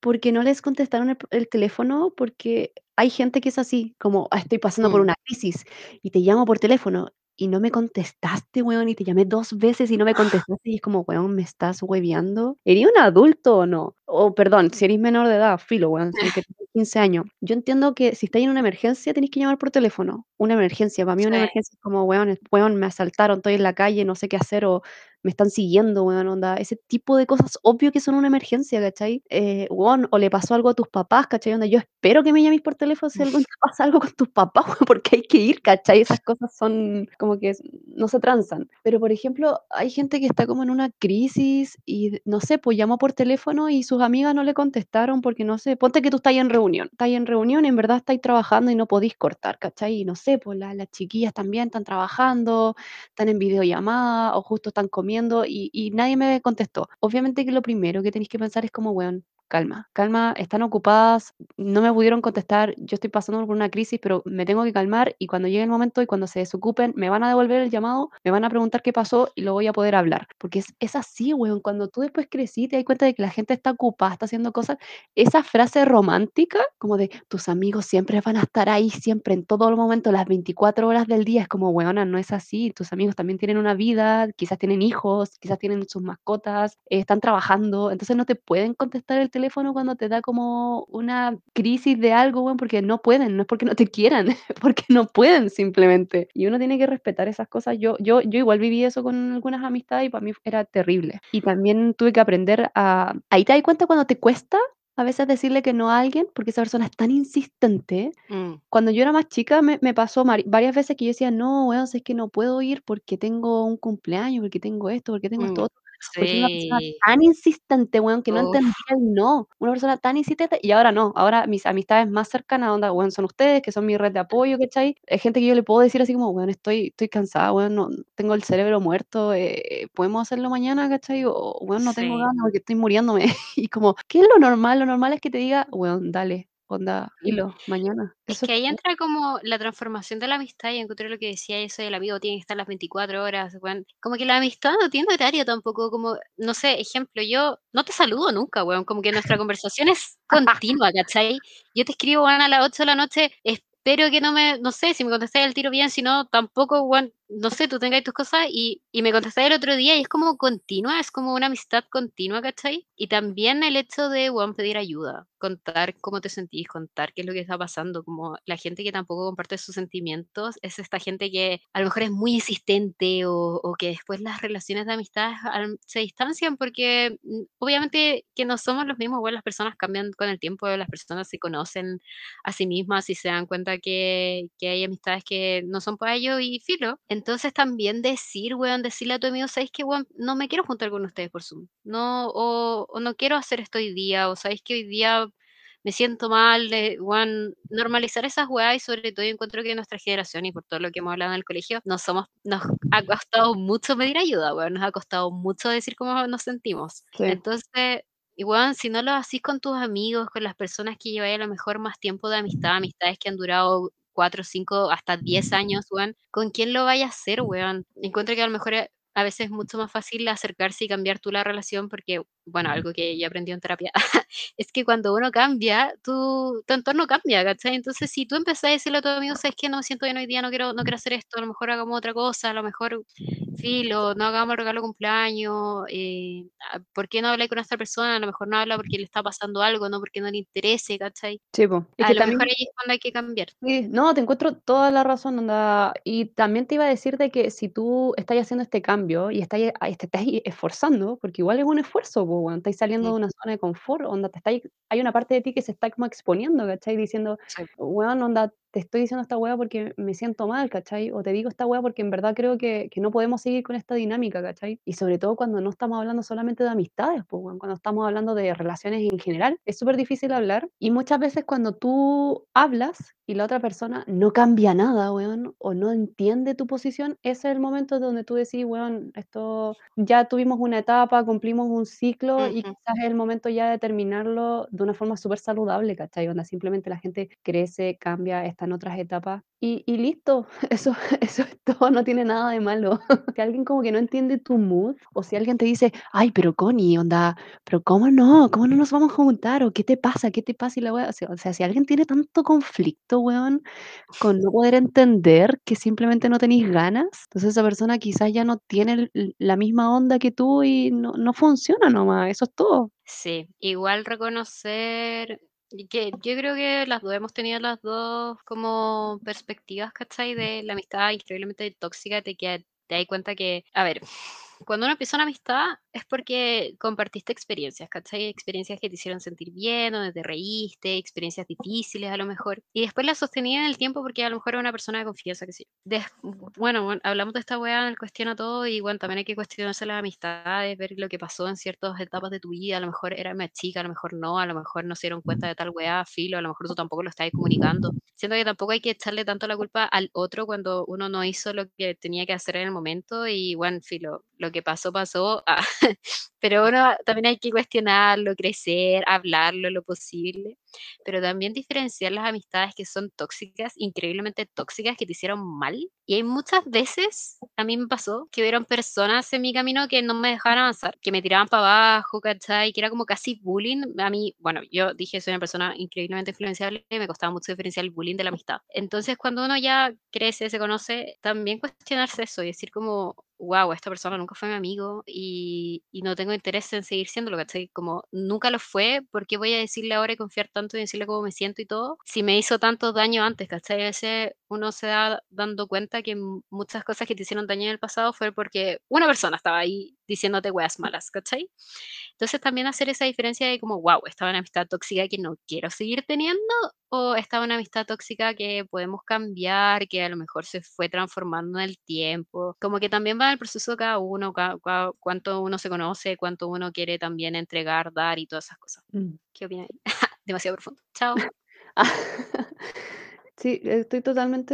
porque no les contestaron el, teléfono, porque hay gente que es así, como ah, estoy pasando por mm. una crisis y te llamo por teléfono y no me contestaste, weón, y te llamé dos veces y no me contestaste, y es como, weón, ¿me estás hueveando? ¿Eres un adulto o no? O, perdón, si eres menor de edad, filo, weón, que tienes 15 años. Yo entiendo que si estáis en una emergencia, tenéis que llamar por teléfono. Una emergencia, para mí una emergencia es como, weón, weón, me asaltaron, estoy en la calle, no sé qué hacer, o me están siguiendo, weón, onda, ese tipo de cosas, obvio que son una emergencia, ¿cachai? Eh, o le pasó algo a tus papás, ¿cachai? Onda, yo espero que me llaméis por teléfono si algo te pasa algo con tus papás, porque hay que ir, ¿cachai? Esas cosas son como que no se transan. Pero, por ejemplo, hay gente que está como en una crisis y, no sé, pues llamó por teléfono y sus amigas no le contestaron porque, no sé, ponte que tú estás en reunión, estás en reunión en verdad estáis trabajando y no podéis cortar, ¿cachai? Y no sé, pues las chiquillas también están trabajando, están en videollamada o justo están comiendo y, nadie me contestó. Obviamente que lo primero que tenéis que pensar es como, weón, calma, calma, están ocupadas, no me pudieron contestar, yo estoy pasando por una crisis, pero me tengo que calmar y cuando llegue el momento y cuando se desocupen, me van a devolver el llamado, me van a preguntar qué pasó y lo voy a poder hablar. Porque es, es así, weón, cuando tú después crecí te das cuenta de que la gente está ocupada, está haciendo cosas, esa frase romántica, como de tus amigos siempre van a estar ahí, siempre, en todo el momento, las 24 horas del día, es como, weona, no es así, tus amigos también tienen una vida, quizás tienen hijos, quizás tienen sus mascotas, están trabajando, entonces no te pueden contestar el teléfono teléfono cuando te da como una crisis de algo, bueno, porque no pueden, no es porque no te quieran, porque no pueden simplemente. Y uno tiene que respetar esas cosas. Yo, yo, yo igual viví eso con algunas amistades y para mí era terrible. Y también tuve que aprender a... Ahí te das cuenta cuando te cuesta a veces decirle que no a alguien porque esa persona es tan insistente. Mm. Cuando yo era más chica me, me pasó varias veces que yo decía, no, weón, es que no puedo ir porque tengo un cumpleaños, porque tengo esto, porque tengo esto mm. otro. Porque una persona tan insistente, weón, que no entendía el no. Una persona tan insistente y ahora no. Ahora mis amistades más cercanas, onda, weón, son ustedes, que son mi red de apoyo, ¿cachai? Es gente que yo le puedo decir así como, weón, estoy, estoy cansada, weón, no, tengo el cerebro muerto, eh, ¿podemos hacerlo mañana, cachai? O, weón, no tengo ganas porque estoy muriéndome. y como, ¿qué es lo normal? Lo normal es que te diga, weón, dale, onda, hilo, mañana. Es que ahí entra como la transformación de la amistad y encontré lo que decía eso del amigo tiene que estar las 24 horas, weón. Como que la amistad no tiene horario tampoco, como, no sé, ejemplo, yo no te saludo nunca, weón, como que nuestra conversación es continua, ¿cachai? Yo te escribo, weón, a las 8 de la noche, espero que no me, no sé, si me contestáis el tiro bien, si no, tampoco, weón, no sé, tú tengas tus cosas y, y me contestaste el otro día y es como continua, es como una amistad continua, ¿cachai? Y también el hecho de, weón, pedir ayuda, contar cómo te sentís, contar qué es lo que está pasando, como la gente que tampoco comparte sus sentimientos, es esta gente que a lo mejor es muy insistente o, o que después las relaciones de amistad se distancian porque mm, obviamente que no somos los mismos, weón, las personas cambian con el tiempo, las personas se conocen a sí mismas y se dan cuenta que, que hay amistades que no son para ellos y filo. Entonces también decir, weón, decirle a tu amigo, ¿sabes qué, weón? No me quiero juntar con ustedes por Zoom. No, o, o no quiero hacer esto hoy día, o sabéis que hoy día me siento mal, weón, normalizar esas weas y sobre todo yo encuentro que nuestra generación y por todo lo que hemos hablado en el colegio, nos somos, nos ha costado mucho pedir ayuda, weón, nos ha costado mucho decir cómo nos sentimos. Sí, Entonces, y weón, si no lo hacís con tus amigos, con las personas que lleváis a lo mejor más tiempo de amistad, amistades que han durado 4, 5, hasta 10 años, weón, ¿con quién lo vaya a hacer, weón? Encuentro que a lo mejor eh, a veces es mucho más fácil acercarse y cambiar tú la relación porque, bueno, algo que yo aprendí en terapia, es que cuando uno cambia, tu, tu entorno cambia, ¿cachai? Entonces, si tú empezás a decirle a tu amigo, sabes que no me siento bien hoy día, no quiero, no quiero hacer esto, a lo mejor hagamos otra cosa, a lo mejor filo, no hagamos el regalo de cumpleaños, eh, ah, ¿por qué no hablar con esta persona? A lo mejor no habla porque le está pasando algo, no porque no le interese, ¿cachai? sí, po. Es A que lo mejor también ahí es cuando hay que cambiar. Sí, no, te encuentro toda la razón, onda. Y también te iba a decir de que si tú estás haciendo este cambio y estás, ahí te estás esforzando, porque igual es un esfuerzo, pues, weón, estás saliendo de una zona de confort, onda, te estás, hay una parte de ti que se está como exponiendo, ¿cachai? Diciendo, sí, weón, onda, te estoy diciendo esta weá porque me siento mal, ¿cachai? O te digo esta weá porque en verdad creo que, que no podemos seguir con esta dinámica, ¿cachai? Y sobre todo cuando no estamos hablando solamente de amistades, pues, weón, cuando estamos hablando de relaciones en general, es súper difícil hablar. Y muchas veces cuando tú hablas y la otra persona no cambia nada, weón, o no entiende tu posición, ese es el momento donde tú decís, weón, esto ya tuvimos una etapa, cumplimos un ciclo y ujú. quizás es el momento ya de terminarlo de una forma súper saludable, ¿cachai? Onda, simplemente la gente crece, cambia, está en otras etapas y, y listo, eso, eso es todo, no tiene nada de malo. Si alguien como que no entiende tu mood, o si alguien te dice, ay, pero Connie, onda, pero ¿cómo no? ¿Cómo no nos vamos a juntar? ¿O qué te pasa? ¿Qué te pasa? Y la wea, o sea, o sea, si alguien tiene tanto conflicto, weón, con no poder entender que simplemente no tenéis ganas, entonces esa persona quizás ya no tiene la misma onda que tú y no, no funciona nomás, eso es todo. Sí, igual reconocer que yo creo que las dos hemos tenido las dos como perspectivas, ¿cachai? De la amistad increíblemente tóxica, de que te das cuenta que, a ver, cuando uno empieza una amistad es porque compartiste experiencias, ¿cachai? Experiencias que te hicieron sentir bien, donde te reíste, experiencias difíciles a lo mejor. Y después las sostenía en el tiempo porque a lo mejor era una persona de confianza, que sí. Des- bueno, bueno, hablamos de esta weá en el cuestiona todo y bueno, también hay que cuestionarse las amistades, ver lo que pasó en ciertas etapas de tu vida. A lo mejor era más chica, a lo mejor no, a lo mejor no se dieron cuenta de tal weá, filo, a lo mejor tú tampoco lo estás comunicando. Siento que tampoco hay que echarle tanto la culpa al otro cuando uno no hizo lo que tenía que hacer en el momento y bueno, filo, lo que pasó, pasó. ah, pero uno también hay que cuestionarlo, crecer, hablarlo lo posible, pero también diferenciar las amistades que son tóxicas, increíblemente tóxicas, que te hicieron mal. Y hay muchas veces, a mí me pasó, que hubieron personas en mi camino que no me dejaban avanzar, que me tiraban para abajo, ¿cachai? Que era como casi bullying. A mí, bueno, yo dije, soy una persona increíblemente influenciable y me costaba mucho diferenciar el bullying de la amistad. Entonces, cuando uno ya crece, se conoce, también cuestionarse eso y decir como, wow, esta persona nunca fue mi amigo y, no tengo interés en seguir siéndolo, ¿cachai? Como nunca lo fue, ¿por qué voy a decirle ahora y confiar tanto y decirle cómo me siento y todo? Si me hizo tanto daño antes, ¿cachai? A veces uno se da dando cuenta que muchas cosas que te hicieron daño en el pasado fue porque una persona estaba ahí diciéndote weas malas, ¿cachai? Entonces también hacer esa diferencia de como, wow, estaba una amistad tóxica que no quiero seguir teniendo o estaba una amistad tóxica que podemos cambiar, que a lo mejor se fue transformando en el tiempo. Como que también va el proceso de cada uno, ca- ca- cuánto uno se conoce, cuánto uno quiere también entregar, dar y todas esas cosas. Mm. ¿Qué opinas? Demasiado profundo. Chao. Sí, estoy totalmente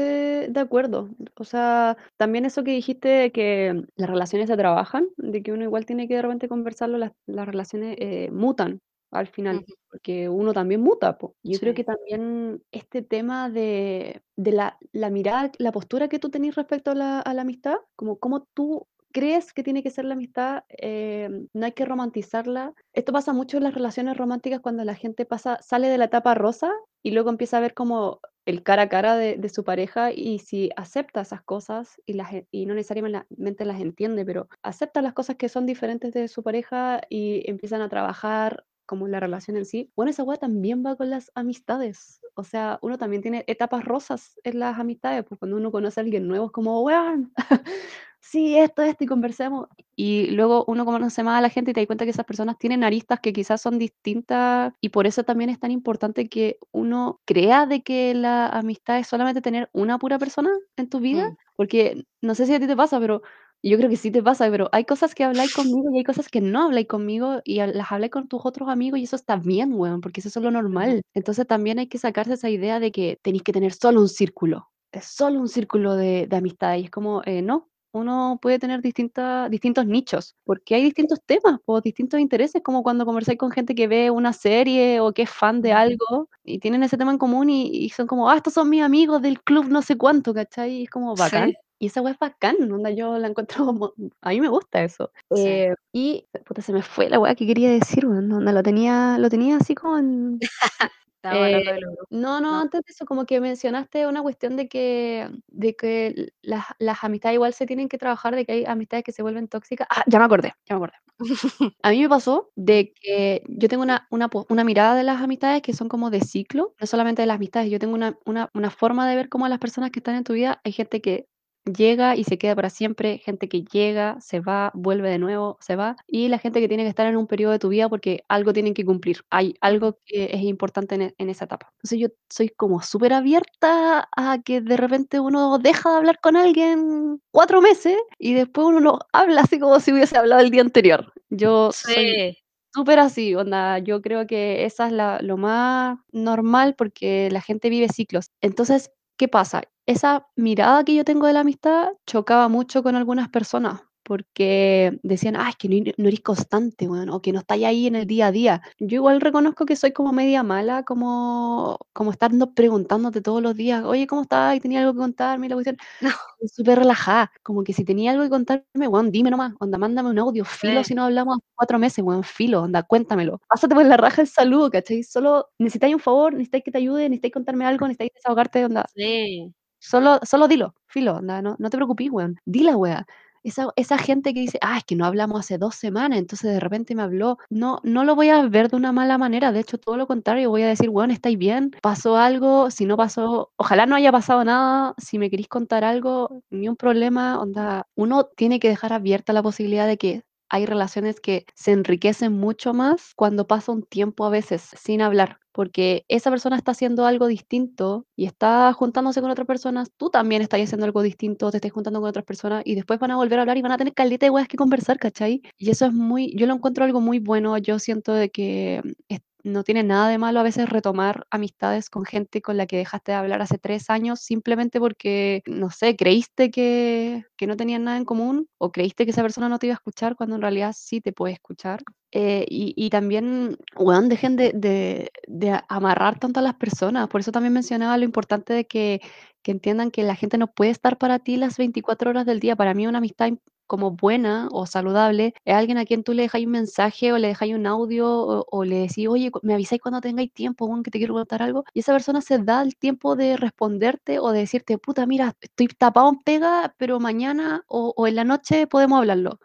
de acuerdo. O sea, también eso que dijiste de que las relaciones se trabajan, de que uno igual tiene que de repente conversarlo, las, las relaciones eh, mutan al final, Ujú, porque uno también muta, po. Y Yo creo Sí. que también este tema de, de la, la mirada, la postura que tú tenés respecto a la, a la amistad, como cómo tú crees que tiene que ser la amistad, eh, no hay que romantizarla. Esto pasa mucho en las relaciones románticas cuando la gente pasa, sale de la etapa rosa y luego empieza a ver como el cara a cara de, su pareja y si acepta esas cosas y, las, y no necesariamente las entiende, pero acepta las cosas que son diferentes de su pareja y empiezan a trabajar como la relación en sí, bueno, esa weá también va con las amistades. O sea, uno también tiene etapas rosas en las amistades, pues cuando uno conoce a alguien nuevo es como, weón, sí, esto, esto, y conversemos. Y luego uno conoce más a la gente y te das cuenta que esas personas tienen aristas que quizás son distintas y por eso también es tan importante que uno crea de que la amistad es solamente tener una pura persona en tu vida, Mm. porque no sé si a ti te pasa, pero yo creo que sí te pasa, pero hay cosas que habláis conmigo y hay cosas que no habláis conmigo y las habláis con tus otros amigos y eso está bien, weón, porque eso es lo normal. Entonces también hay que sacarse esa idea de que tenéis que tener solo un círculo, es solo un círculo de, de amistad y es como, eh, no, uno puede tener distintas, distintos nichos, porque hay distintos temas, o distintos intereses, como cuando conversáis con gente que ve una serie o que es fan de algo y tienen ese tema en común y, y son como, ah, estos son mis amigos del club no sé cuánto, ¿cachai? Y es como bacán. Sí, Y esa weá es bacán, onda, yo la encuentro como, a mí me gusta eso. sí. Eh, y, puta, se me fue la weá que quería decir, weón, onda, lo tenía, lo tenía así como en, Estábamos eh, hablando de los grupos, no, no, ¿no? antes de eso, como que mencionaste una cuestión de que de que las las amistades igual se tienen que trabajar, de que hay amistades que se vuelven tóxicas. Ah, ya me acordé, ya me acordé. A mí me pasó de que yo tengo una una una mirada de las amistades que son como de ciclo, no solamente de las amistades, yo tengo una una una forma de ver cómo las personas que están en tu vida, hay gente que llega y se queda para siempre, gente que llega, se va, vuelve de nuevo, se va, y la gente que tiene que estar en un periodo de tu vida porque algo tienen que cumplir, hay algo que es importante en e en esa etapa. Entonces, yo soy como súper abierta a que de repente uno deja de hablar con alguien 4 meses y después uno lo habla así como si hubiese hablado el día anterior. Yo soy Sí. Súper así, onda, yo creo que esa es la lo más normal porque la gente vive ciclos. Entonces, ¿qué pasa? Esa mirada que yo tengo de la amistad chocaba mucho con algunas personas, porque decían: "Ah, es que no eres no eres constante, weón, o que no estáis ahí en el día a día". Yo igual reconozco que soy como media mala, como como estando preguntándote todos los días: "Oye, ¿cómo estás? ¿Y tenía algo que contarme?", y la cuestión. No, súper relajada, como que si tenía algo que contarme, weón, dime nomás, onda, mándame un audio, filo sí, si no hablamos 4 meses, weón, filo, onda, cuéntamelo. Pásate por la raja el saludo, ¿cachai? Solo necesitáis un favor, necesitáis que te ayude, necesitáis contarme algo, necesitáis desahogarte, onda, sí. Solo solo dilo, filo, onda, no no te preocupes, weón. Di la. Esa esa gente que dice: "Ah, es que no hablamos hace 2 semanas, entonces de repente me habló". No no lo voy a ver de una mala manera, de hecho, todo lo contrario, voy a decir: "Weón, ¿estáis bien? ¿Pasó algo? Si no pasó, ojalá no haya pasado nada. Si me queréis contar algo, ni un problema". Onda, uno tiene que dejar abierta la posibilidad de que hay relaciones que se enriquecen mucho más cuando pasa un tiempo a veces sin hablar, porque esa persona está haciendo algo distinto y está juntándose con otras personas, tú también estás haciendo algo distinto, te estás juntando con otras personas y después van a volver a hablar y van a tener caleta de weas que conversar, ¿cachai? Y eso es muy, yo lo encuentro algo muy bueno, yo siento de que es- no tiene nada de malo a veces retomar amistades con gente con la que dejaste de hablar hace tres años simplemente porque, no sé, creíste que, que no tenían nada en común o creíste que esa persona no te iba a escuchar cuando en realidad sí te puede escuchar. Eh, y, y también, weón, dejen de, de, de amarrar tanto a las personas. Por eso también mencionaba lo importante de que, que entiendan que la gente no puede estar para ti las 24 horas del día. Para mí una amistad como buena o saludable es alguien a quien tú le dejáis un mensaje o le dejáis un audio o, o le decís, oye, me avisáis cuando tengáis tiempo, que te quiero contar algo. Y esa persona se da el tiempo de responderte o de decirte, puta, mira, estoy tapado en pega, pero mañana o, o en la noche podemos hablarlo.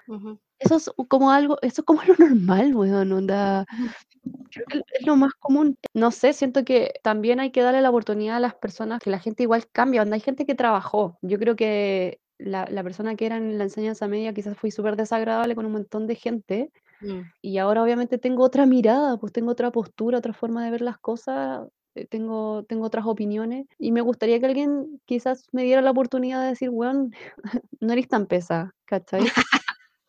Eso es como algo eso es como lo normal, weón, onda, ujú, creo que es lo más común. No sé, siento que también hay que darle la oportunidad a las personas, que la gente igual cambia, onda, hay gente que trabajó. Yo creo que la la persona que era en la enseñanza media quizás fue súper desagradable con un montón de gente, mm. y ahora obviamente tengo otra mirada, pues tengo otra postura, otra forma de ver las cosas, eh, tengo tengo otras opiniones, y me gustaría que alguien quizás me diera la oportunidad de decir: "Weón, no eres tan pesa", ¿cachai?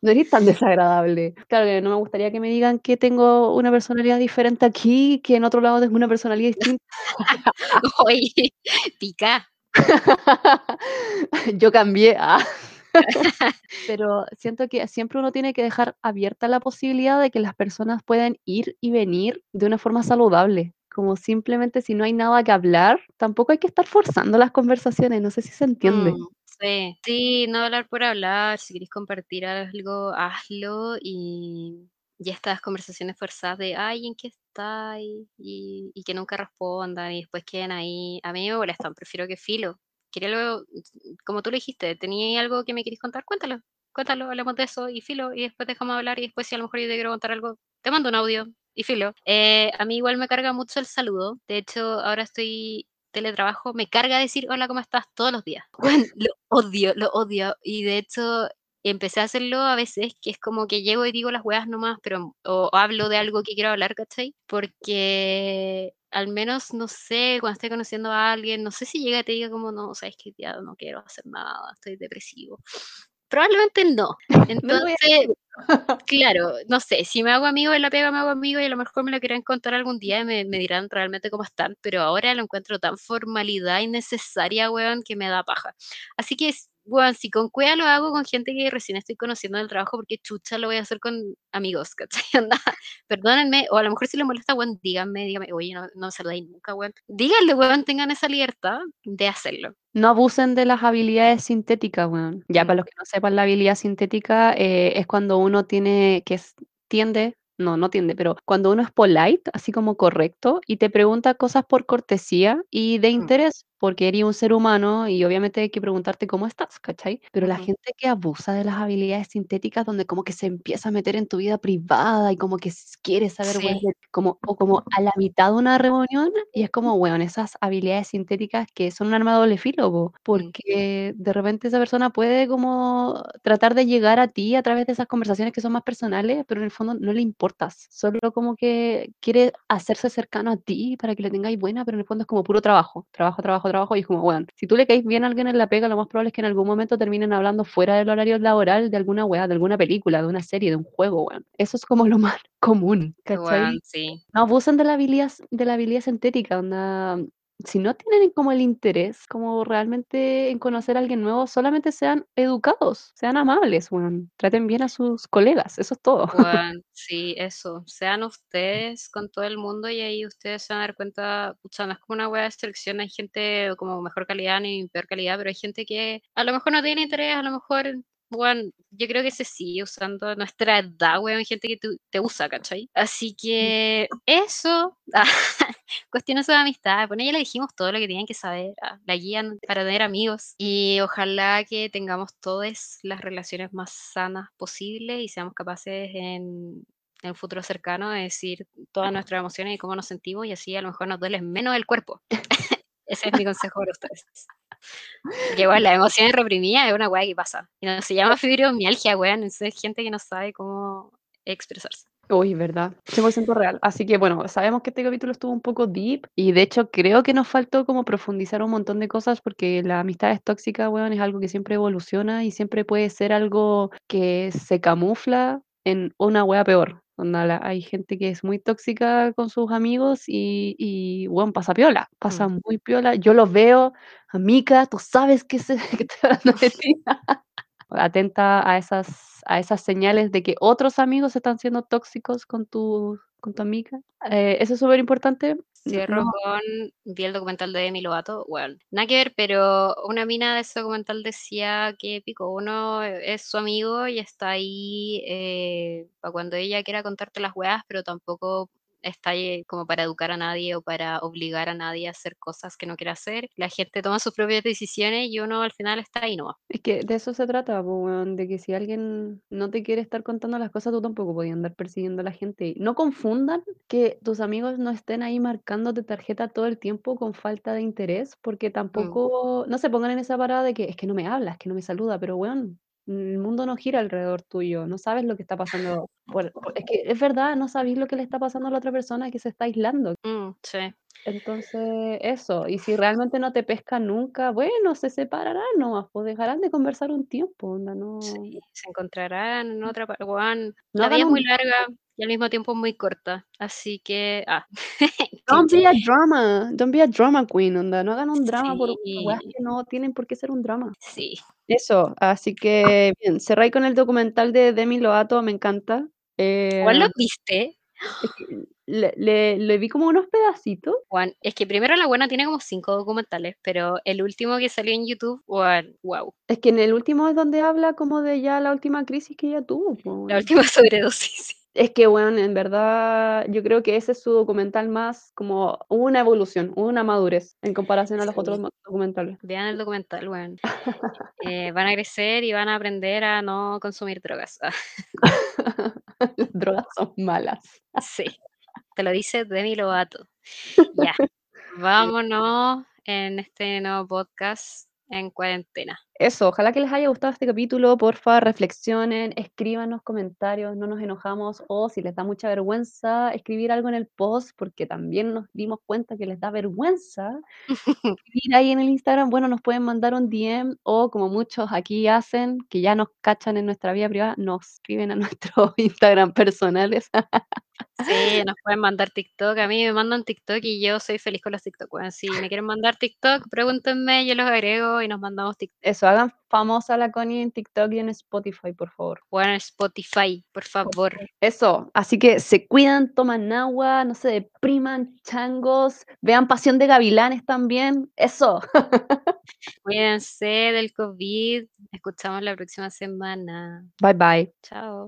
No eres tan desagradable. Claro que no me gustaría que me digan que tengo una personalidad diferente aquí, que en otro lado tengo una personalidad distinta. Oye, pica. Yo cambié, ah. Pero siento que siempre uno tiene que dejar abierta la posibilidad de que las personas pueden ir y venir de una forma saludable. Como simplemente si no hay nada que hablar, tampoco hay que estar forzando las conversaciones, no sé si se entiende. Mm, sí, sí, no hablar por hablar, si querés compartir algo, hazlo y y estas conversaciones forzadas de, ay, ¿en qué está? Y, y que nunca respondan y después queden ahí. A mí me molestan, prefiero que filo. Quería luego, como tú lo dijiste, tenía algo que me querés contar, cuéntalo, cuéntalo, hablemos de eso y filo, y después dejamos hablar y después si a lo mejor yo te quiero contar algo, te mando un audio y filo. Eh, a mí igual me carga mucho el saludo, de hecho ahora estoy teletrabajo, me carga decir hola, ¿cómo estás? todos los días. lo odio, lo odio. Y de hecho, empecé a hacerlo a veces, que es como que llego y digo las weas nomás, pero o, hablo de algo que quiero hablar, ¿cachai? Porque al menos, no sé, cuando estoy conociendo a alguien, no sé si llega y te diga como, no, sabes que ya no quiero hacer nada, estoy depresivo. Probablemente no. Entonces, claro, no sé, si me hago amigo de la pega, me hago amigo y a lo mejor me lo quieren contar algún día y me, me dirán realmente cómo están, pero ahora lo encuentro tan formalidad innecesaria, weón, que me da paja. Así que bueno, si con cueva lo hago con gente que recién estoy conociendo del trabajo, porque chucha lo voy a hacer con amigos, ¿cachai? Anda, perdónenme, o a lo mejor si les molesta, weón, díganme, díganme, oye, no, no me saludáis nunca, weón. Díganle, weón, tengan esa libertad de hacerlo. No abusen de las habilidades sintéticas, weón. Ya, para Mm. los que no sepan, la habilidad sintética eh, es cuando uno tiene, que tiende no, no tiende, pero cuando uno es polite, así como correcto, y te pregunta cosas por cortesía y de Mm. interés, porque eres un ser humano y obviamente hay que preguntarte cómo estás, ¿cachai? Pero la gente que abusa de las habilidades sintéticas, donde como que se empieza a meter en tu vida privada y como que quiere saber, Sí. como, o como a la mitad de una reunión, y es como, weón, esas habilidades sintéticas que son un arma de doble filo, po, Mm. porque de repente esa persona puede como tratar de llegar a ti a través de esas conversaciones que son más personales, pero en el fondo no le importas, solo como que quiere hacerse cercano a ti para que le tengáis buena, pero en el fondo es como puro trabajo, trabajo, trabajo, trabajo, y es como, bueno, si tú le caes bien a alguien en la pega, lo más probable es que en algún momento terminen hablando fuera del horario laboral de alguna weá, de alguna película, de una serie, de un juego, weón. Eso es como lo más común, ¿cachai? sí. No abusan de la habilidad, de la habilidad sintética, onda, si no tienen como el interés, como realmente en conocer a alguien nuevo, solamente sean educados, sean amables, weón. Traten bien a sus colegas, eso es todo. Sí, eso. Sean ustedes con todo el mundo y ahí ustedes se van a dar cuenta, no es como una wea de selección, hay gente como mejor calidad ni peor calidad, pero hay gente que a lo mejor no tiene interés, a lo mejor, yo creo que se sigue usando a nuestra edad, weón, gente que te usa, ¿cachai? Así que eso, cuestiones de amistad, bueno, ya le dijimos todo lo que tenían que saber, ah, la guía para tener amigos y ojalá que tengamos todas las relaciones más sanas posibles y seamos capaces en, en un futuro cercano de decir todas nuestras emociones y cómo nos sentimos y así a lo mejor nos duele menos el cuerpo. Ese es mi consejo para ustedes. Porque igual las emociones reprimidas es una weá que pasa. Y no se llama fibromialgia, weón. Es gente que no sabe cómo expresarse. Uy, verdad, 100% real. Así que bueno, sabemos que este capítulo estuvo un poco deep y de hecho creo que nos faltó como profundizar un montón de cosas porque la amistad es tóxica, weón, es algo que siempre evoluciona y siempre puede ser algo que se camufla en una wea peor. Onda, la- hay gente que es muy tóxica con sus amigos y, y weón, pasa piola, pasa Mm. muy piola. Yo los veo, amiga, tú sabes que, se, que estoy hablando de ti. Atenta a esas, a esas señales de que otros amigos están siendo tóxicos con tu, con tu amiga. Eh, eso es súper importante. No, no- Cierro con, vi el documental de Demi Lovato, bueno, nada que ver, pero una mina de ese documental decía que pico, uno es su amigo y está ahí eh, para cuando ella quiera contarte las weas, pero tampoco está ahí como para educar a nadie o para obligar a nadie a hacer cosas que no quiere hacer. La gente toma sus propias decisiones y uno al final está ahí nomás. es que de eso se trata, de que si alguien no te quiere estar contando las cosas, tú tampoco podías andar persiguiendo a la gente. No confundan que tus amigos no estén ahí marcándote tarjeta todo el tiempo con falta de interés, porque Mm, tampoco, no se pongan en esa parada de que es que no me habla, es que no me saluda, pero weón, el mundo no gira alrededor tuyo, no sabes lo que está pasando. por- por- es que es verdad, no sabéis lo que le está pasando a la otra persona que se está aislando. mm, sí. Entonces, eso, y si realmente no te pesca nunca, bueno, se separarán nomás, pues dejarán de conversar un tiempo, onda, no, Sí, se encontrarán en otra parte. No la vida es muy un, larga y al mismo tiempo muy corta. Así que, ah, don't be a drama, don't be a drama queen, onda, no hagan un drama por weas Sí, que no tienen por qué ser un drama. sí. Eso, así que bien, cerré con el documental de Demi Lovato, me encanta. ¿Cuál lo Eh, viste? es que le, le, le vi como unos pedacitos, Juan, es que primero la buena tiene como cinco documentales, pero el último que salió en YouTube, Juan, wow. es que en el último es donde habla como de ya la última crisis que ella tuvo, La última sobredosis. Es que, weón, en verdad, yo creo que ese es su documental más como una evolución, una madurez en comparación a los otros Sí. documentales. Vean el documental, weón. Eh, van a crecer y van a aprender a no consumir drogas. Las drogas son malas. Sí, te lo dice Demi Lovato. Ya, vámonos en este nuevo podcast en cuarentena. Eso, ojalá que les haya gustado este capítulo, porfa, reflexionen, escríbanos comentarios, no nos enojamos, o si les da mucha vergüenza escribir algo en el post, porque también nos dimos cuenta que les da vergüenza escribir ahí en el Instagram, bueno, nos pueden mandar un DM o como muchos aquí hacen, que ya nos cachan en nuestra vida privada, nos escriben a nuestros Instagram personales. Sí, nos pueden mandar TikTok. A mí me mandan TikTok y yo soy feliz con los TikTok. Si me quieren mandar TikTok, pregúntenme, yo los agrego y nos mandamos TikTok. Eso, hagan famosa la Connie en TikTok y en Spotify, por favor. O en Spotify, por favor. Eso, así que se cuidan, toman agua, no se depriman, changos, vean Pasión de Gavilanes también, eso. Cuídense del COVID. Escuchamos la próxima semana. Bye bye. Chao.